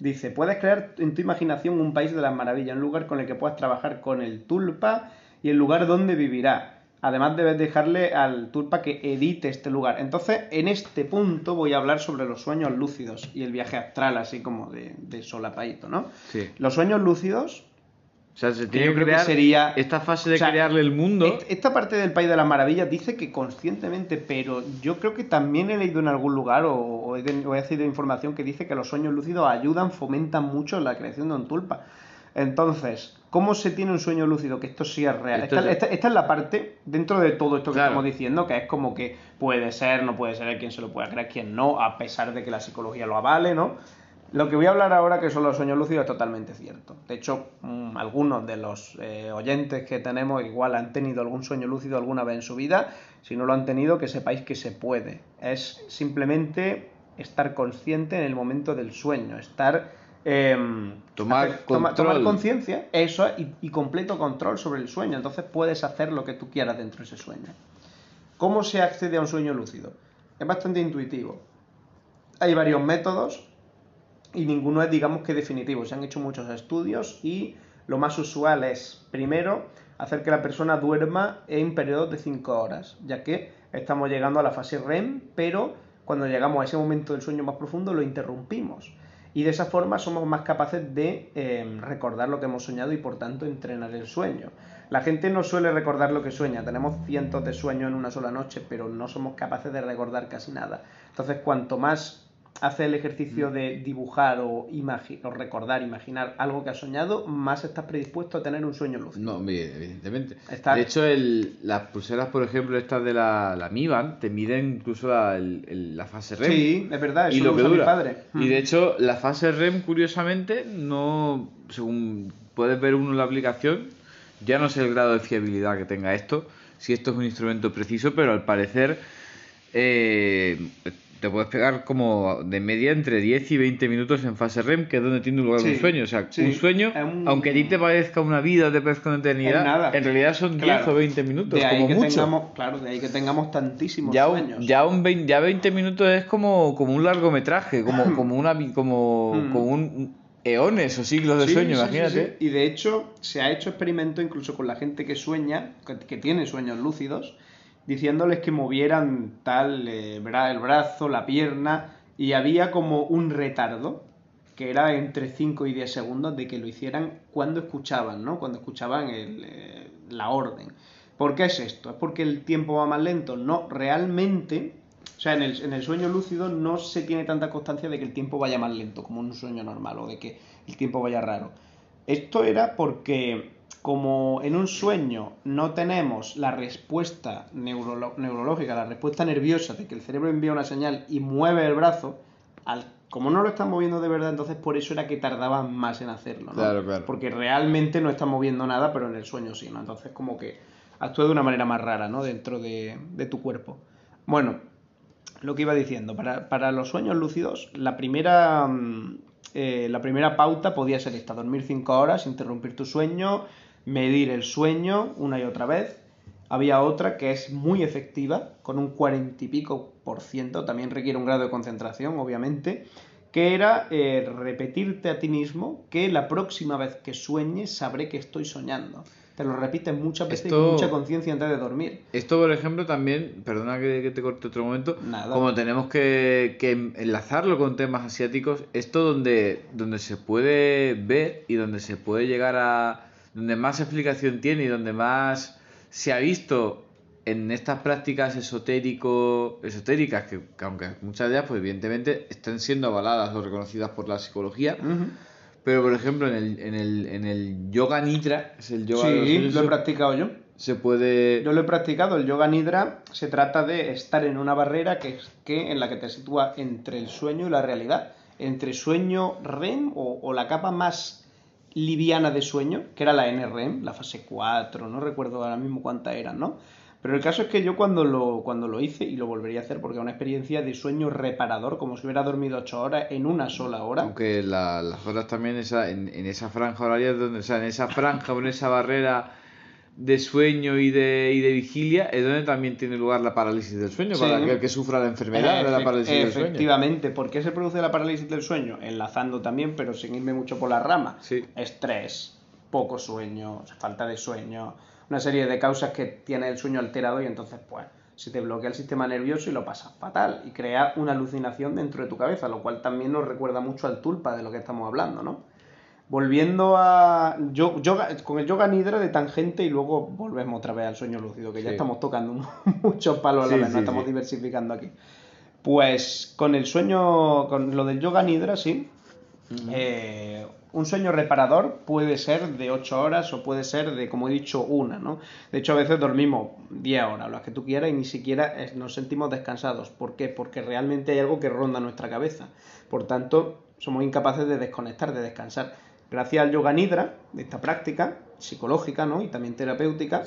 S2: Dice, puedes crear en tu imaginación un país de las maravillas, un lugar con el que puedas trabajar con el tulpa y el lugar donde vivirá. Además debes dejarle al tulpa que edite este lugar. Entonces, en este punto voy a hablar sobre los sueños lúcidos y el viaje astral, así como de, de solapaito, ¿no?
S1: Sí.
S2: Los sueños lúcidos
S1: sea, se tiene que crear sería, esta fase de crearle el mundo.
S2: Esta parte del País de las Maravillas dice que conscientemente, pero yo creo que también he leído en algún lugar o, he, he información que dice que los sueños lúcidos ayudan, fomentan mucho la creación de un tulpa. Entonces, ¿cómo se tiene un sueño lúcido? Que esto sí es real. Esta, es la parte, dentro de todo esto que estamos diciendo, que es como que puede ser, no puede ser, quien se lo pueda creer, quien no, a pesar de que la psicología lo avale, ¿no? Lo que voy a hablar ahora, que son los sueños lúcidos, es totalmente cierto. De hecho, mm, algunos de los eh, oyentes que tenemos igual han tenido algún sueño lúcido alguna vez en su vida. Si no lo han tenido, que sepáis que se puede. Es simplemente estar consciente en el momento del sueño, estar... Em,
S1: tomar,
S2: conciencia, eso, y, y completo control sobre el sueño. Entonces puedes hacer lo que tú quieras dentro de ese sueño. ¿Cómo se accede a un sueño lúcido? Es bastante intuitivo. Hay varios métodos y ninguno es, digamos que definitivo. Se han hecho muchos estudios y lo más usual es, primero, hacer que la persona duerma en periodos de 5 horas, ya que estamos llegando a la fase REM, pero cuando llegamos a ese momento del sueño más profundo lo interrumpimos. Y de esa forma somos más capaces de eh, recordar lo que hemos soñado y por tanto entrenar el sueño. La gente no suele recordar lo que sueña, tenemos cientos de sueños en una sola noche, pero no somos capaces de recordar casi nada. Entonces, cuanto más hace el ejercicio de dibujar o, o recordar, imaginar algo que has soñado, más estás predispuesto a tener un sueño lúcido.
S1: No, evidentemente. De hecho, las pulseras, por ejemplo, estas de la, la Mi Band, te miden incluso la, la fase REM.
S2: Sí, es verdad, eso
S1: y lo,
S2: que
S1: dura. Mi padre. Y de hecho, la fase REM, curiosamente, no, según puedes ver uno en la aplicación, ya no sé el grado de fiabilidad que tenga esto, si esto es un instrumento preciso, pero al parecer... Eh, te puedes pegar como de media entre 10 y 20 minutos en fase REM, que es donde tiene lugar un sueño. O sea, un sueño, aunque a ti te parezca una vida, te parezca una eternidad, en realidad son 10 o 20 minutos, como
S2: que
S1: mucho.
S2: Tengamos, claro, de ahí que tengamos tantísimos
S1: ya
S2: sueños.
S1: ya, un 20, ya 20 minutos es como, como un largometraje, como, como, una, como, mm. como un eones o siglos de sueño, imagínate.
S2: Y de hecho, se ha hecho experimento incluso con la gente que sueña, que tiene sueños lúcidos, diciéndoles que movieran tal eh, el brazo, la pierna, y había como un retardo, que era entre 5 y 10 segundos de que lo hicieran cuando escuchaban, ¿no? Cuando escuchaban eh, la orden. ¿Por qué es esto? ¿Es porque el tiempo va más lento? No, realmente, o sea, en el, el sueño lúcido no se tiene tanta constancia de que el tiempo vaya más lento como un sueño normal o de que el tiempo vaya raro. Esto era porque como en un sueño no tenemos la respuesta neurológica, la respuesta nerviosa de que el cerebro envía una señal y mueve el brazo, al, como no lo están moviendo de verdad, entonces por eso era que tardaban más en hacerlo, ¿no? Porque realmente no están moviendo nada, pero en el sueño sí, ¿no? Entonces como que actúa de una manera más rara, ¿no? Dentro de, tu cuerpo. Bueno, lo que iba diciendo, para, para los sueños lúcidos, la primera... Mm, eh, la primera pauta podía ser esta, dormir 5 horas, interrumpir tu sueño, medir el sueño una y otra vez. Había otra que es muy efectiva, con un cuarenta y pico por ciento, también requiere un grado de concentración, obviamente, que era eh, repetirte a ti mismo que la próxima vez que sueñes sabré que estoy soñando. Te lo repites muchas veces con mucha conciencia antes de dormir.
S1: Esto, por ejemplo, también, perdona que, te corte otro momento, como tenemos que, que, enlazarlo con temas asiáticos, esto donde, donde se puede ver y donde se puede llegar a, donde más explicación tiene y donde más se ha visto en estas prácticas esotérico, esotéricas, que, aunque muchas de ellas, pues evidentemente están siendo avaladas o reconocidas por la psicología, pero por ejemplo en el, en el, en el yoga nidra, es el yoga
S2: sí, lo he practicado yo.
S1: Se puede...
S2: Yo lo he practicado, el yoga nidra se trata de estar en una barrera que, que en la que te sitúa entre el sueño y la realidad, entre sueño REM o, o la capa más liviana de sueño, que era la NREM, la fase 4, no recuerdo ahora mismo cuántas eran, ¿no? Pero el caso es que yo cuando lo, cuando lo hice, y lo volvería a hacer porque es una experiencia de sueño reparador, como si hubiera dormido 8 horas en una sola hora.
S1: Aunque las horas también esa, en, en, esa franja horaria, donde, o sea, en esa franja o en esa barrera de sueño y de, y de vigilia es donde también tiene lugar la parálisis del sueño, para aquel que sufra la enfermedad de la parálisis del
S2: sueño. Efectivamente, ¿por qué se produce la parálisis del sueño? Enlazando también, pero sin irme mucho por la rama. Estrés, poco sueño, falta de sueño, una serie de causas que tiene el sueño alterado y entonces pues se te bloquea el sistema nervioso y lo pasas fatal y crea una alucinación dentro de tu cabeza, lo cual también nos recuerda mucho al tulpa de lo que estamos hablando, ¿no? Volviendo a. Yo, con el yoga nidra de tangente y luego volvemos otra vez al sueño lúcido, que ya estamos tocando muchos palos a la vez, no estamos diversificando aquí. Pues con el sueño, con lo del yoga nidra, sí. Eh, un sueño reparador puede ser de 8 horas o puede ser de, como he dicho, una, ¿no? De hecho, a veces dormimos 10 horas, las que tú quieras, y ni siquiera nos sentimos descansados. ¿Por qué? Porque realmente hay algo que ronda nuestra cabeza. Por tanto, somos incapaces de desconectar, de descansar gracias al yoga nidra, de esta práctica psicológica ¿no? y también terapéutica,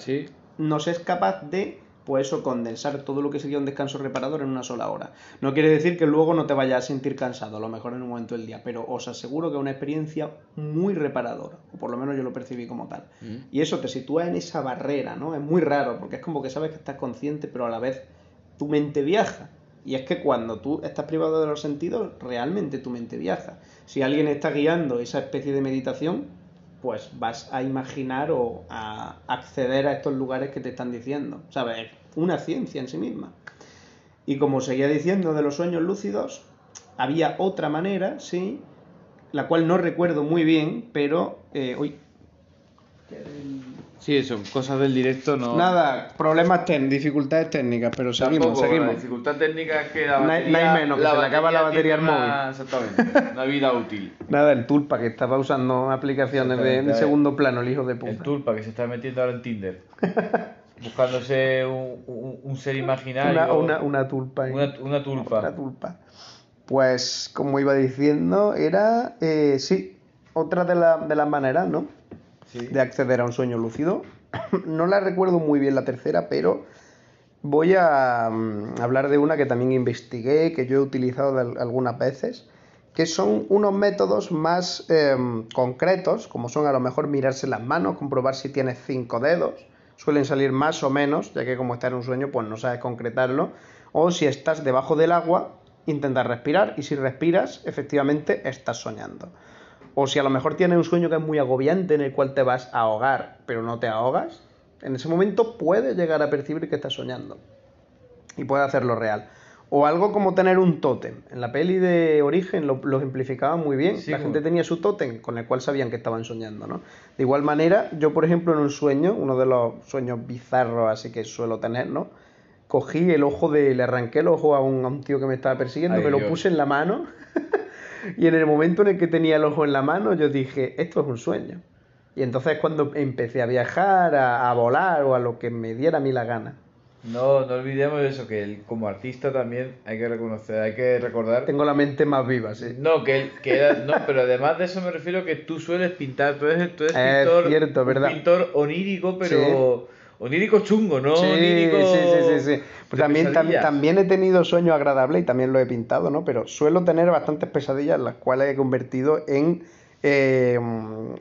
S2: nos es capaz de pues eso, condensar todo lo que sería un descanso reparador en una sola hora. No quiere decir que luego no te vayas a sentir cansado, a lo mejor en un momento del día, pero os aseguro que es una experiencia muy reparadora, o por lo menos yo lo percibí como tal. Mm. Y eso te sitúa en esa barrera, ¿no? Es muy raro, porque es como que sabes que estás consciente, pero a la vez tu mente viaja. Y es que cuando tú estás privado de los sentidos, realmente tu mente viaja. Si alguien está guiando esa especie de meditación, pues vas a imaginar o a acceder a estos lugares que te están diciendo. ¿Sabes? Una ciencia en sí misma. Y como seguía diciendo de los sueños lúcidos, había otra manera, sí, la cual no recuerdo muy bien, pero... Eh, uy,
S1: Sí, eso, cosas del directo no.
S2: Nada, problemas técnicos, dificultades técnicas, pero seguimos,
S1: Tampoco,
S2: seguimos.
S1: La dificultad técnica es que la
S2: No hay-
S1: batería.
S2: no hay menos, que se le acaba la batería al móvil.
S1: una- Exactamente, una vida útil.
S2: Nada, el Tulpa que estaba usando aplicaciones de, segundo plano, el hijo de
S1: El
S2: puta.
S1: tulpa que se está metiendo ahora en Tinder. Buscándose un, un- un ser imaginario.
S2: Una, una, una tulpa.
S1: una, una tulpa.
S2: Una tulpa. Pues, como iba diciendo, era, eh, sí, otra de, la- de las maneras, ¿no? De acceder a un sueño lúcido. no la recuerdo muy bien la tercera, pero voy a mm, hablar de una que también investigué, que yo he utilizado algunas veces, que son unos métodos más em, concretos, como son a lo mejor mirarse las manos, comprobar si tienes cinco dedos, suelen salir más o menos, ya que como estás en un sueño, pues no sabes concretarlo, o si estás debajo del agua, intentar respirar, y si respiras, efectivamente estás soñando. O si a lo mejor tienes un sueño que es muy agobiante en el cual te vas a ahogar, pero no te ahogas, en ese momento puedes llegar a percibir que estás soñando. Y puedes hacerlo real. O algo como tener un tótem. En la peli de Origen lo, lo ejemplificaba muy bien.
S1: Sí,
S2: la
S1: como-
S2: gente tenía su tótem con el cual sabían que estaban soñando, ¿no? De igual manera, yo por ejemplo en un sueño, uno de los sueños bizarros así que suelo tener, ¿no? Cogí el ojo de, le arranqué el ojo a un, a un tío que me estaba persiguiendo,
S1: Ay,
S2: me lo puse en la mano y en el momento en el que tenía el ojo en la mano, yo dije, esto es un sueño. Y entonces cuando empecé a viajar, a, a volar o a lo que me diera a mí la gana.
S1: No, no olvidemos eso, que él, como artista también hay que reconocer, hay que recordar.
S2: Tengo la mente más viva, sí.
S1: No, que, él- que era- no, pero además de eso me refiero que tú sueles pintar, tú eres, tú eres
S2: Es
S1: pintor,
S2: cierto, ¿verdad?
S1: pintor onírico, pero onírico chungo, ¿no?
S2: Sí,
S1: onírico
S2: sí, sí, sí, sí. Pues también, tam- también he tenido sueños agradables y también lo he pintado, ¿no? Pero suelo tener bastantes pesadillas, las cuales he convertido en, eh,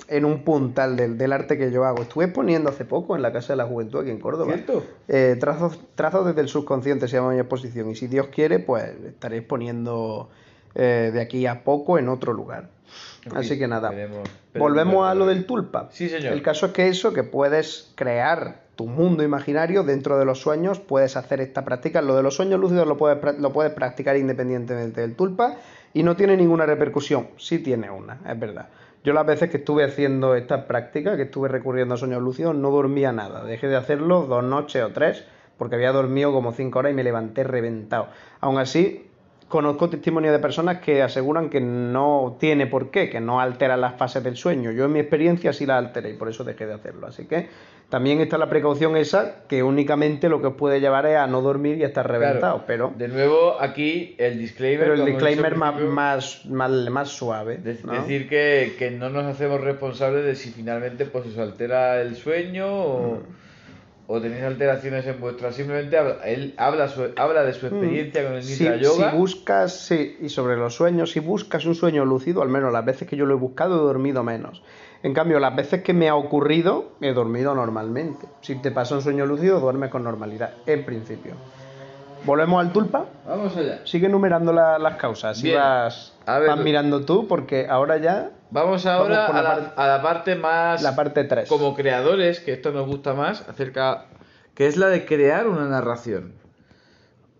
S2: en un puntal del, del arte que yo hago. Estuve poniendo hace poco en la Casa de la Juventud aquí en Córdoba.
S1: ¿Cierto?
S2: Eh, trazos, trazos desde el subconsciente se llama mi exposición. Y si Dios quiere, pues estaréis poniendo eh, de aquí a poco en otro lugar. Así que nada.
S1: veremos-
S2: Volvemos
S1: veremos.
S2: a lo del tulpa.
S1: Sí, señor.
S2: El caso es que eso, que puedes crear tu mundo imaginario dentro de los sueños, puedes hacer esta práctica. Lo de los sueños lúcidos lo puedes, lo puedes practicar independientemente del tulpa y no tiene ninguna repercusión. Sí tiene una, es verdad. Yo las veces que estuve haciendo esta práctica, que estuve recurriendo a sueños lúcidos, no dormía nada. Dejé de hacerlo dos noches o tres, porque había dormido como cinco horas y me levanté reventado. Aún así, conozco testimonios de personas que aseguran que no tiene por qué, que no altera las fases del sueño. Yo en mi experiencia sí las alteré y por eso dejé de hacerlo. Así que también está la precaución esa, que únicamente lo que os puede llevar es a no dormir y a estar reventado.
S1: Claro,
S2: pero,
S1: De nuevo, aquí el disclaimer.
S2: pero el disclaimer más, más, más, más suave.
S1: de-
S2: ¿no?
S1: Decir que, que no nos hacemos responsables de si finalmente pues os altera el sueño o, o tenéis alteraciones en vuestra. Simplemente habla- él habla, su- habla de su experiencia con el
S2: Mm. Si,
S1: Yoga.
S2: si buscas, sí, y sobre los sueños, si buscas un sueño lúcido, al menos las veces que yo lo he buscado he dormido menos. En cambio, las veces que me ha ocurrido, he dormido normalmente. Si te pasa un sueño lúcido, duermes con normalidad, en principio. Volvemos al tulpa.
S1: Vamos allá.
S2: Sigue numerando la- las causas.
S1: Bien.
S2: vas,
S1: A ver.
S2: vas mirando tú, porque ahora ya
S1: Vamos ahora
S2: Vamos
S1: a,
S2: la parte-
S1: a la parte más.
S2: la parte 3.
S1: como creadores, que esto nos gusta más, acerca. que es la de crear una narración.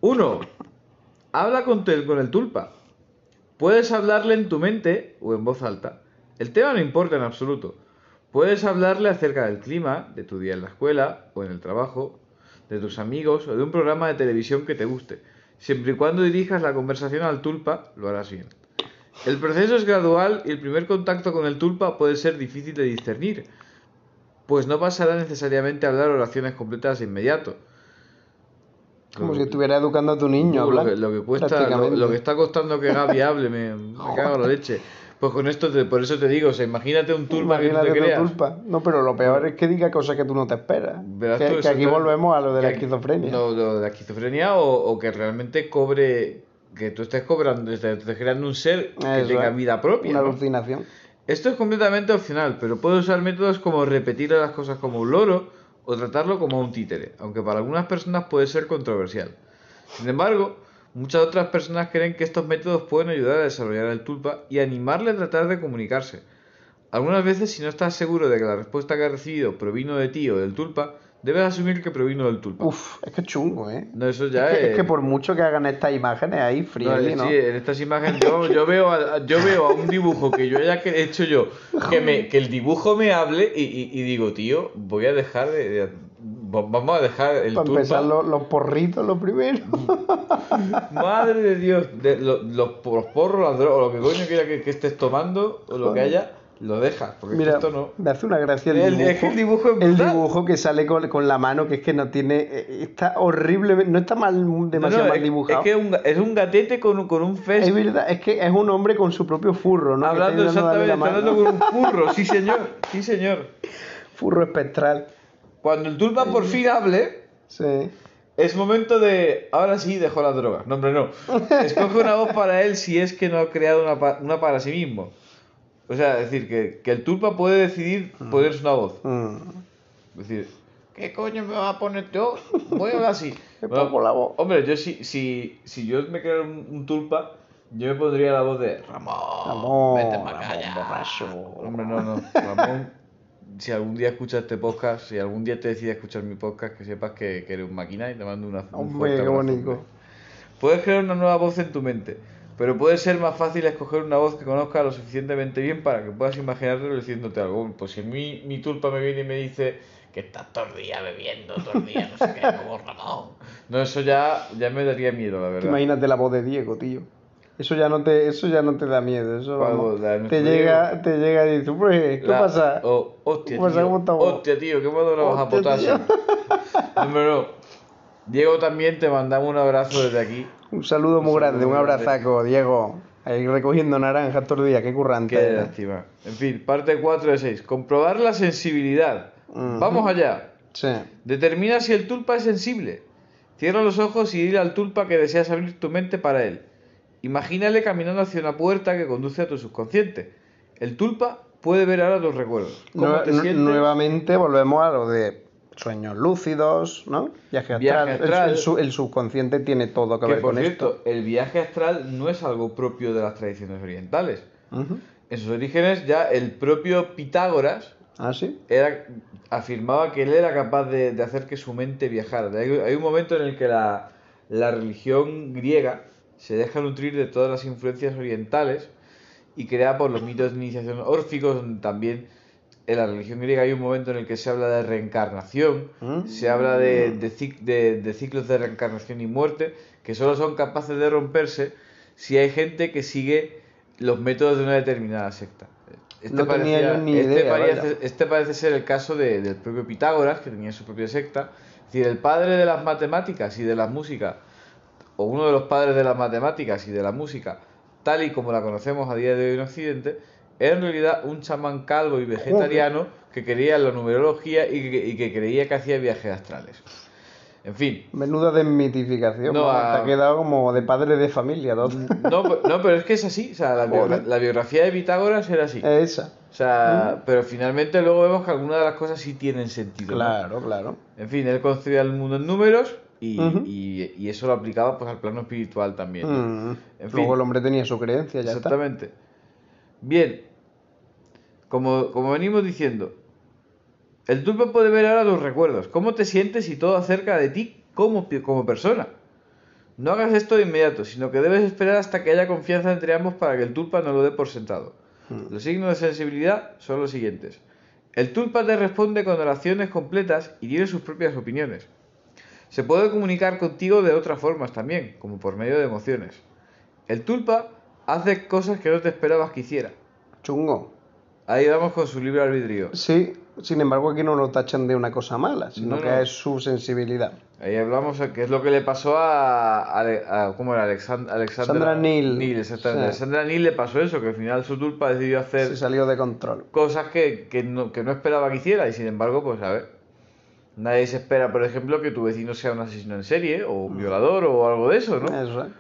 S1: Uno, habla con el tulpa. Puedes hablarle en tu mente o en voz alta. El tema no importa en absoluto. Puedes hablarle acerca del clima, de tu día en la escuela o en el trabajo, de tus amigos o de un programa de televisión que te guste. Siempre y cuando dirijas la conversación al tulpa, lo harás bien. El proceso es gradual y el primer contacto con el tulpa puede ser difícil de discernir, pues no pasará necesariamente a hablar oraciones completas de inmediato.
S2: Como si estuviera educando a tu niño.
S1: lo,
S2: hablar,
S1: que, lo que cuesta, lo, lo que está costando que Gaby hable, me, me cago en la leche. Pues con esto, te- por eso te digo, o sea, imagínate un tulpa que tú
S2: Imagínate
S1: te creas.
S2: tulpa. No, pero lo peor es que diga cosas que tú no te esperas. Que,
S1: tú,
S2: que aquí volvemos a lo de la esquizofrenia.
S1: No, lo de la esquizofrenia o, o que realmente cobre, que tú estés cobrando, estés creando un ser que
S2: Eso
S1: tenga
S2: es.
S1: vida propia.
S2: Una
S1: ¿no?
S2: alucinación.
S1: Esto es completamente opcional, pero puedes usar métodos como repetir las cosas como un loro o tratarlo como un títere, aunque para algunas personas puede ser controversial. Sin embargo, muchas otras personas creen que estos métodos pueden ayudar a desarrollar el tulpa y animarle a tratar de comunicarse. Algunas veces, si no estás seguro de que la respuesta que has recibido provino de ti o del tulpa, debes asumir que provino del tulpa.
S2: Uf, es que chungo, ¿eh?
S1: No, eso ya
S2: es, que,
S1: es...
S2: es que por mucho que hagan estas imágenes ahí, friendly, ¿no?
S1: sí, en estas imágenes yo, yo veo a, yo veo a un dibujo que yo haya que- hecho yo, que, me, que el dibujo me hable y, y- y digo, tío, voy a dejar de... vamos a dejar el
S2: Para empezar, los, los porritos, lo primero.
S1: Madre de Dios, de, lo- los, los porros, o lo que coño quiera que, que estés tomando, o lo que haya, lo dejas, porque
S2: Mira,
S1: esto no...
S2: me hace una gracia el
S1: El-
S2: dibujo.
S1: es que el dibujo es
S2: El dibujo que sale con, con la mano, que es que no tiene. eh, Está horrible. No está mal, demasiado
S1: No, no,
S2: mal dibujado.
S1: Es que es un, ga- es un gatete con, un- con un fest
S2: Es verdad, es que es un hombre con su propio furro, ¿no? Que está
S1: hablando exactamente, hablando con un furro, sí señor, sí señor.
S2: Furro espectral.
S1: Cuando el tulpa por fin hable,
S2: Sí.
S1: es momento de, ahora sí dejó las drogas. No, hombre, no. Escoge una voz para él si es que no ha creado una, pa- una para sí mismo. O sea, es decir, que, que el tulpa puede decidir ponerse una voz.
S2: Mm.
S1: Es decir, ¿qué coño me va a poner yo? Voy a hablar así.
S2: Me pongo la voz.
S1: Hombre, yo si, si, si yo me creo un, un tulpa, yo me pondría la voz de Ramón.
S2: Ramón,
S1: vete
S2: Ramón
S1: acá ya".
S2: borracho.
S1: Hombre, no, no. Ramón, si algún día escuchas este podcast, si algún día te decides escuchar mi podcast, que sepas que, que eres un máquina y te mando una. un
S2: Hombre,
S1: fuerte
S2: qué
S1: abrazo,
S2: bonito.
S1: Puedes crear una nueva voz en tu mente, pero puede ser más fácil escoger una voz que conozcas lo suficientemente bien para que puedas imaginártelo diciéndote algo. Pues si a mí mi tulpa me viene y me dice que estás todo el día bebiendo, todo el día, no sé qué, como Ramón. No, eso ya, ya me daría miedo, la verdad.
S2: Imagínate la voz de Diego, tío. Eso ya no te, eso ya no te da miedo. Eso
S1: ¿Cuál
S2: vamos,
S1: voz? ¿La de
S2: te llega, te llega y dices, ¿qué
S1: La-
S2: pasa?
S1: Oh, hostia,
S2: ¿Qué pasa?
S1: tío. Hostia, tío, una baja
S2: Hostia,
S1: potasio. Hombre, no. Diego, también te mandamos un abrazo desde aquí.
S2: Un saludo muy grande, un
S1: grande.
S2: abrazaco, Diego. Ahí recogiendo naranjas todo el día, qué currante.
S1: Qué lástima. En fin, parte 4 de 6. Comprobar la sensibilidad. Vamos allá.
S2: Sí.
S1: Determina si el tulpa es sensible. Cierra los ojos y dile al tulpa que deseas abrir tu mente para él. Imagínale caminando hacia una puerta que conduce a tu subconsciente. El tulpa puede ver ahora tus recuerdos. ¿Cómo
S2: Nueva-
S1: te
S2: nu-
S1: sientes?
S2: Nuevamente volvemos a lo de sueños lúcidos, ¿no? Viaje astral.
S1: Viaje
S2: El-
S1: astral.
S2: El, su- el subconsciente tiene todo que,
S1: Que
S2: ver
S1: por
S2: con
S1: cierto,
S2: esto.
S1: el viaje astral no es algo propio de las tradiciones orientales. En sus orígenes ya el propio Pitágoras
S2: ¿Ah, sí?
S1: era, afirmaba que él era capaz de, de hacer que su mente viajara. Hay, hay un momento en el que la, la religión griega se deja nutrir de todas las influencias orientales y crea por los mitos de iniciación órficos, donde también en la religión griega hay un momento en el que se habla de reencarnación,
S2: Mm.
S1: se habla de, de de- de ciclos de reencarnación y muerte, que solo son capaces de romperse si hay gente que sigue los métodos de una determinada secta.
S2: No tenía yo ni
S1: este,
S2: idea,
S1: parece,
S2: vaya.
S1: este parece ser el caso de- del propio Pitágoras, que tenía su propia secta. Es decir, el padre de las matemáticas y de la música, o uno de los padres de las matemáticas y de la música, tal y como la conocemos a día de hoy en Occidente, era en realidad un chamán calvo y vegetariano que creía en la numerología y que, y que creía que hacía viajes astrales. En fin,
S2: Menuda desmitificación.
S1: No, a-
S2: Te ha quedado como de padre de familia. ¿no?
S1: no, no, pero es que es así, o sea, la, biogra-
S2: Joder.
S1: la biografía de Pitágoras era así.
S2: Esa.
S1: O sea, pero finalmente luego vemos que algunas de las cosas sí tienen sentido.
S2: Claro, claro.
S1: En fin, él concebía el mundo en números y,
S2: Ujú.
S1: y- y eso lo aplicaba pues al plano espiritual también. ¿no?
S2: Mm.
S1: En
S2: Luego
S1: fin.
S2: el hombre tenía su creencia, ya está.
S1: Exactamente. Bien, como, como venimos diciendo, el tulpa puede ver ahora tus recuerdos, cómo te sientes y todo acerca de ti como persona. No hagas esto de inmediato, sino que debes esperar hasta que haya confianza entre ambos para que el tulpa no lo dé por sentado.
S2: Mm.
S1: Los signos de sensibilidad son los siguientes. El tulpa te responde con oraciones completas y tiene sus propias opiniones. Se puede comunicar contigo de otras formas también, como por medio de emociones. El tulpa hace cosas que no te esperabas que hiciera.
S2: Chungo.
S1: Ahí vamos con su libre albedrío.
S2: Sí, sin embargo aquí no lo tachan de una cosa mala, sino
S1: No,
S2: que es su sensibilidad.
S1: Ahí hablamos de qué es lo que le pasó a, a- a- ¿cómo era? Alexand- Alexandra
S2: Sandra Neil.
S1: exactamente.
S2: Sí.
S1: A Sandra Neil le pasó eso, que al final su tulpa decidió hacer
S2: Se salió de control.
S1: cosas que, que no, que no esperaba que hiciera y sin embargo, pues a ver. Nadie se espera, por ejemplo, que tu vecino sea un asesino en serie o un violador o algo de eso, ¿no?
S2: Eso es.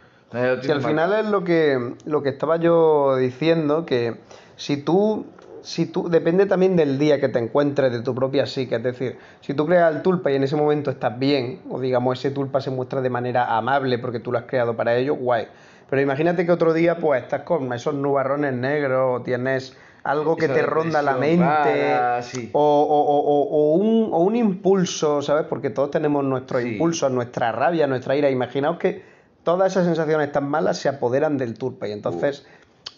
S2: Si al final es lo que, lo que estaba yo diciendo, que si tú, si tú, depende también del día que te encuentres de tu propia psique, es decir, si tú creas el tulpa y en ese momento estás bien, o digamos ese tulpa se muestra de manera amable porque tú lo has creado para ello, guay. Pero imagínate que otro día pues estás con esos nubarrones negros o tienes algo que te ronda la mente
S1: rara, sí.
S2: o, o- o- un, o un impulso, ¿sabes? Porque todos tenemos nuestros
S1: Sí.
S2: impulsos, nuestra rabia, nuestra ira. Imaginaos que todas esas sensaciones tan malas se apoderan del tulpa y entonces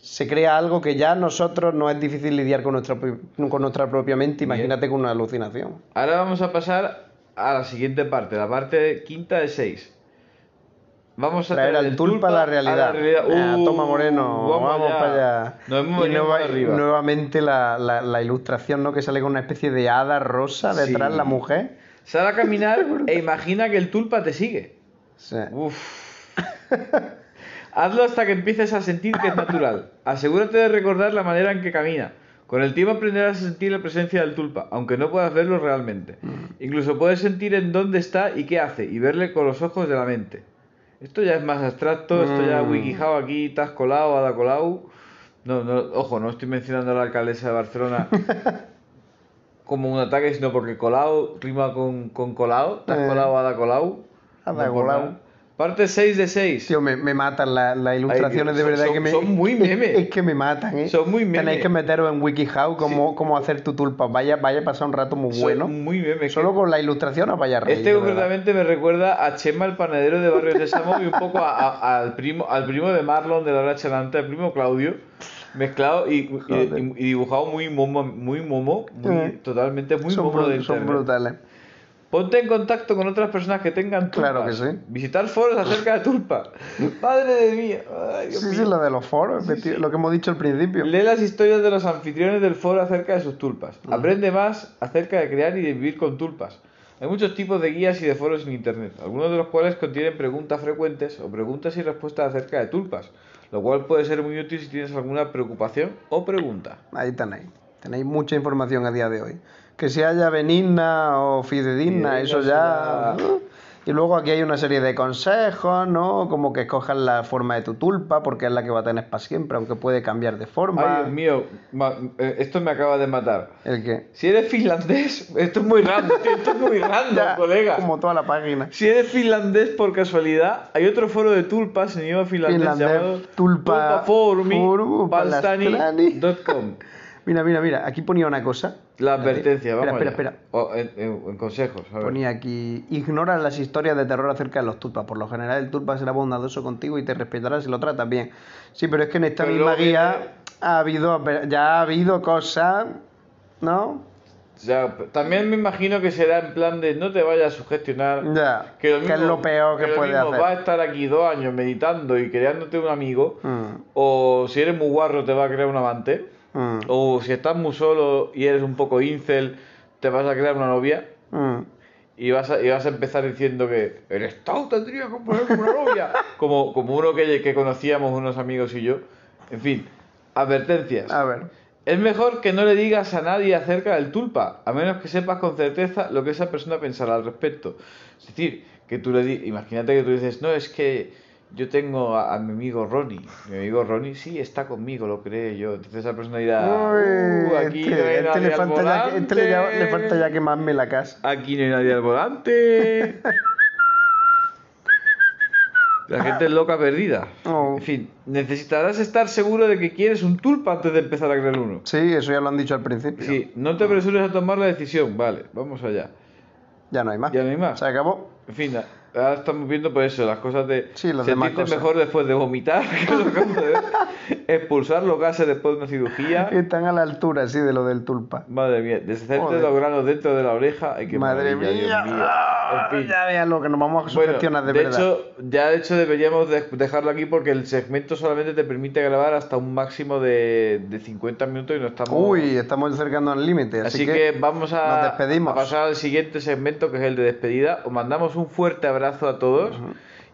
S2: se crea algo que ya a nosotros no es difícil lidiar con nuestra, pro- con nuestra propia mente. Imagínate con una alucinación.
S1: Ahora vamos a pasar a la siguiente parte, la parte quinta de 6. Vamos a
S2: Traer al tulpa a la realidad. Ah,
S1: Uh,
S2: toma Moreno, vamos, para allá.
S1: Nos hemos
S2: y nueva-
S1: arriba.
S2: nuevamente la, la- la ilustración, ¿no? Que sale con una especie de hada rosa detrás
S1: Sí.
S2: la mujer.
S1: Sal a caminar e imagina que el tulpa te sigue.
S2: Sí.
S1: Uf. Hazlo hasta que empieces a sentir que es natural. Asegúrate de recordar la manera en que camina. Con el tiempo aprenderás a sentir la presencia del tulpa, aunque no puedas verlo realmente. Incluso puedes sentir en dónde está y qué hace, y verle con los ojos de la mente. Esto ya es más abstracto, esto ya
S2: Mm.
S1: wikijao aquí, te has colado, ada colado. No, no, ojo, no estoy mencionando a la alcaldesa de Barcelona como un ataque, sino porque colado rima con, con colado, te has
S2: Eh.
S1: colado, ada colado.
S2: Ada
S1: No por
S2: colado.
S1: Parte 6 de 6.
S2: Tío, me, me matan la- las ilustraciones,
S1: Ay,
S2: de
S1: son-
S2: verdad
S1: son-
S2: que me...
S1: son muy meme.
S2: Es, es que me matan, ¿eh?
S1: Son muy meme.
S2: Tenéis que meteros en WikiHow cómo, cómo hacer tu tulpa. Vaya, vaya a pasar un rato muy bueno.
S1: Muy bien.
S2: Solo con la ilustración os vaya a reír.
S1: Este
S2: de
S1: concretamente me recuerda a Chema, el panadero de Barrio Sésamo, y un poco a- a- al, primo, al primo de Marlon de la hora chalante, al primo Claudio, mezclado y, y- y- dibujado muy momo, muy momo, muy,
S2: Eh.
S1: totalmente muy
S2: son,
S1: momo
S2: bru-
S1: de
S2: son brutales.
S1: Ponte en contacto con otras personas que tengan tulpas.
S2: Claro que sí.
S1: Visitar foros acerca de tulpas. Madre de mía. Ay, Dios
S2: Sí,
S1: mío.
S2: sí, lo de los foros, efecti- lo que hemos dicho al principio.
S1: Lee las historias de los anfitriones del foro acerca de sus tulpas. Aprende más acerca de crear y de vivir con tulpas. Hay muchos tipos de guías y de foros en internet, algunos de los cuales contienen preguntas frecuentes o preguntas y respuestas acerca de tulpas, lo cual puede ser muy útil si tienes alguna preocupación o pregunta.
S2: Ahí tenéis. Tenéis mucha información a día de hoy. Que se haya benigna o fidedigna, eso ya... Y luego aquí hay una serie de consejos, ¿no? Como que escojas la forma de tu tulpa, porque es la que va a tener para siempre, aunque puede cambiar de forma.
S1: Ay, Dios mío, ma- eh, esto me acaba de matar.
S2: ¿El qué?
S1: Si eres finlandés, esto es muy random, esto es muy random,
S2: Ya,
S1: colega.
S2: Como toda la página.
S1: Si eres finlandés por casualidad, hay otro foro de tulpas en idioma finlandés,
S2: Finlandés,
S1: llamado
S2: tulpa-
S1: tulpaforumi
S2: forum
S1: palstani.com.
S2: Mira, mira, mira, aquí ponía una cosa.
S1: La advertencia,
S2: Espera,
S1: vamos
S2: espera,
S1: allá.
S2: espera.
S1: O en, en- consejos, a ver.
S2: Ponía aquí, ignora las historias de terror acerca de los tulpas. Por lo general el tulpa será bondadoso contigo y te respetará si lo tratas bien. Sí, pero es que en esta
S1: Pero
S2: misma guía
S1: viene-
S2: ha habido, ya ha habido cosas, ¿no?
S1: P- también me imagino que será en plan de no te vayas a sugestionar.
S2: Ya,
S1: Que, lo
S2: que
S1: mismo,
S2: es lo peor que,
S1: lo
S2: puede hacer.
S1: va a estar aquí dos años meditando y creándote un amigo.
S2: Mm,
S1: O si eres muy guarro, te va a crear un amante.
S2: Mm,
S1: O si estás muy solo y eres un poco incel, te vas a crear una novia.
S2: mm.
S1: Y vas, a, y vas a empezar diciendo que el Estado tendría que poner una novia. como, como uno que, que conocíamos, unos amigos y yo. En fin, advertencias.
S2: A ver,
S1: Es mejor que no le digas a nadie acerca del tulpa, a menos que sepas con certeza lo que esa persona pensará al respecto. Es decir, que tú le di imagínate que tú dices, no, es que yo tengo a, a mi amigo Ronnie. Mi amigo Ronnie sí está conmigo, lo cree yo. Entonces esa persona dirá,
S2: Uy,
S1: "Uh, aquí
S2: este,
S1: no hay
S2: este
S1: nadie
S2: le
S1: al
S2: falta ya, que- este le, ya-
S1: volante".
S2: le falta ya quemarme la casa.
S1: Aquí no hay nadie al volante. La gente es loca perdida.
S2: Oh.
S1: En fin, necesitarás estar seguro de que quieres un tulpa antes de empezar a crear uno.
S2: Sí, eso ya lo han dicho al principio.
S1: Sí, no te apresures a tomar la decisión. Vale, vamos allá.
S2: Ya no hay más.
S1: Ya no hay más.
S2: Se acabó.
S1: En fin, ahora estamos viendo por eso, las cosas de
S2: Sí,
S1: sentirte mejor después de vomitar, que lo de ver, expulsar los gases después de una cirugía.
S2: Están a la altura, sí, de lo del tulpa.
S1: Madre mía, deshacerte los granos dentro de la oreja. Ay, qué
S2: Madre mía.
S1: Dios mío.
S2: Ah,
S1: En fin.
S2: Ya vean lo que nos vamos a
S1: Bueno,
S2: sugestionar de,
S1: de
S2: verdad.
S1: hecho, ya de hecho deberíamos de- dejarlo aquí porque el segmento solamente te permite grabar hasta un máximo de, de 50 minutos y no estamos...
S2: Uy, estamos acercándonos al límite, así,
S1: Así que, vamos a,
S2: nos despedimos.
S1: a pasar al siguiente segmento que es el de despedida. Os mandamos un fuerte abrazo a todos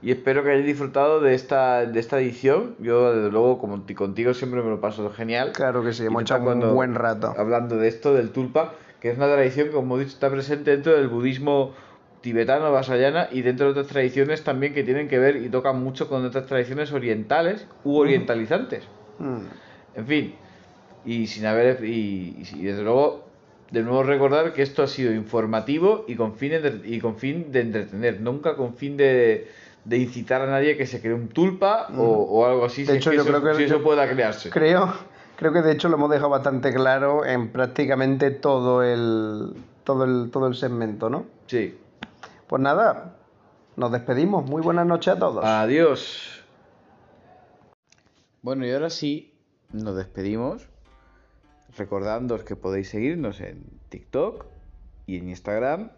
S1: y espero que hayáis disfrutado de esta, de esta edición. Yo, desde luego, como ti- contigo siempre me lo paso genial.
S2: Claro que sí, hemos echado un buen rato.
S1: Hablando de esto, del tulpa, que es una tradición que, como he dicho, está presente dentro del budismo tibetano, vasayana y dentro de otras tradiciones también que tienen que ver y tocan mucho con otras tradiciones orientales u orientalizantes.
S2: Mm.
S1: En fin, y sin haber. Y, y- y desde luego, de nuevo recordar que esto ha sido informativo y con fin, de, y con fin de entretener, nunca con fin de, de incitar a nadie que se cree un tulpa o, o algo así,
S2: Mm. De
S1: si,
S2: hecho,
S1: es que
S2: yo
S1: eso,
S2: creo que-
S1: si eso
S2: yo-
S1: pueda crearse.
S2: Creo, Creo que de hecho lo hemos dejado bastante claro en prácticamente todo el, todo el, todo el segmento, ¿no?
S1: Sí.
S2: Pues nada, nos despedimos. Muy buenas noches a todos.
S1: Adiós. Bueno, y ahora sí, nos despedimos. Recordándoos que podéis seguirnos en TikTok y en Instagram.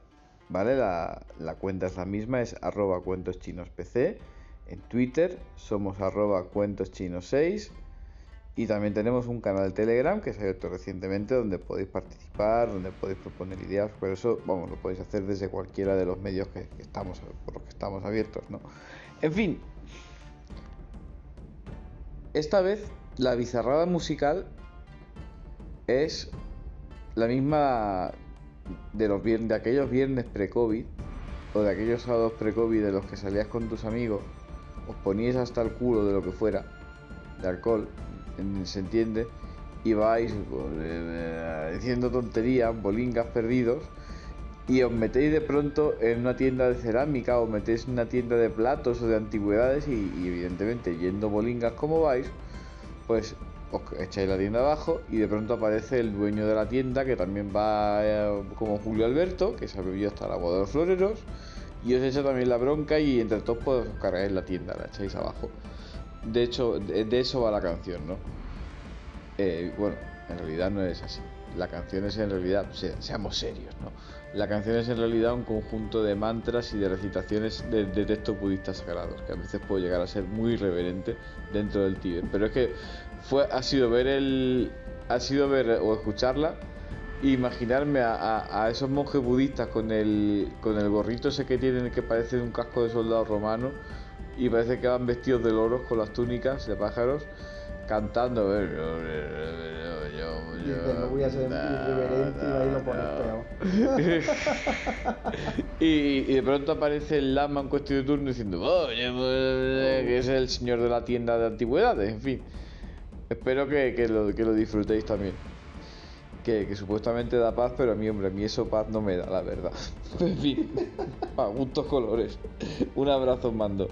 S1: ¿Vale? La, la cuenta es la misma, es arroba cuentos chinos PC. En Twitter somos arroba cuentos chinos 6. Y también tenemos un canal de Telegram que se ha abierto recientemente donde podéis participar, donde podéis proponer ideas, por eso, vamos, lo podéis hacer desde cualquiera de los medios que estamos, por los que estamos abiertos, ¿no? En fin, esta vez la bizarrada musical es la misma de los de aquellos viernes pre-COVID o de aquellos sábados pre-COVID de los que salías con tus amigos, os poníais hasta el culo de lo que fuera, de alcohol, se entiende, y vais pues, eh, diciendo tonterías, bolingas perdidos, y os metéis de pronto en una tienda de cerámica, o metéis en una tienda de platos o de antigüedades, y evidentemente yendo bolingas como vais, pues os echáis la tienda abajo y de pronto aparece el dueño de la tienda que también va eh, como Julio Alberto, que se ha bebido hasta la boda de los floreros, y os echa también la bronca y entre todos pues os cargáis la tienda, la echáis abajo. De hecho, de, eso va la canción, ¿no? Eh, bueno, en realidad no es así. La canción es en realidad, se- seamos serios, ¿no? La canción es en realidad un conjunto de mantras y de recitaciones de, de textos budistas sagrados, que a veces puede llegar a ser muy irreverente dentro del Tíbet. Pero es que fue, ha sido ver el, ha sido ver o escucharla e imaginarme a, a- a esos monjes budistas con el, con el gorrito ese que tienen que parece un casco de soldado romano y parece que van vestidos de loros con las túnicas de pájaros cantando.
S2: Dice, no voy a ser irreverente y ahí lo pones peor.
S1: y, y de pronto aparece el lama en cuestión de turno diciendo, oye, pues, que es el señor de la tienda de antigüedades, en fin. Espero que, que lo, que lo disfrutéis también. Que, que supuestamente da paz, pero a mí, hombre, a mí eso paz no me da, la verdad. en fin, a gustos colores. Un abrazo mando.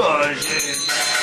S3: coragem.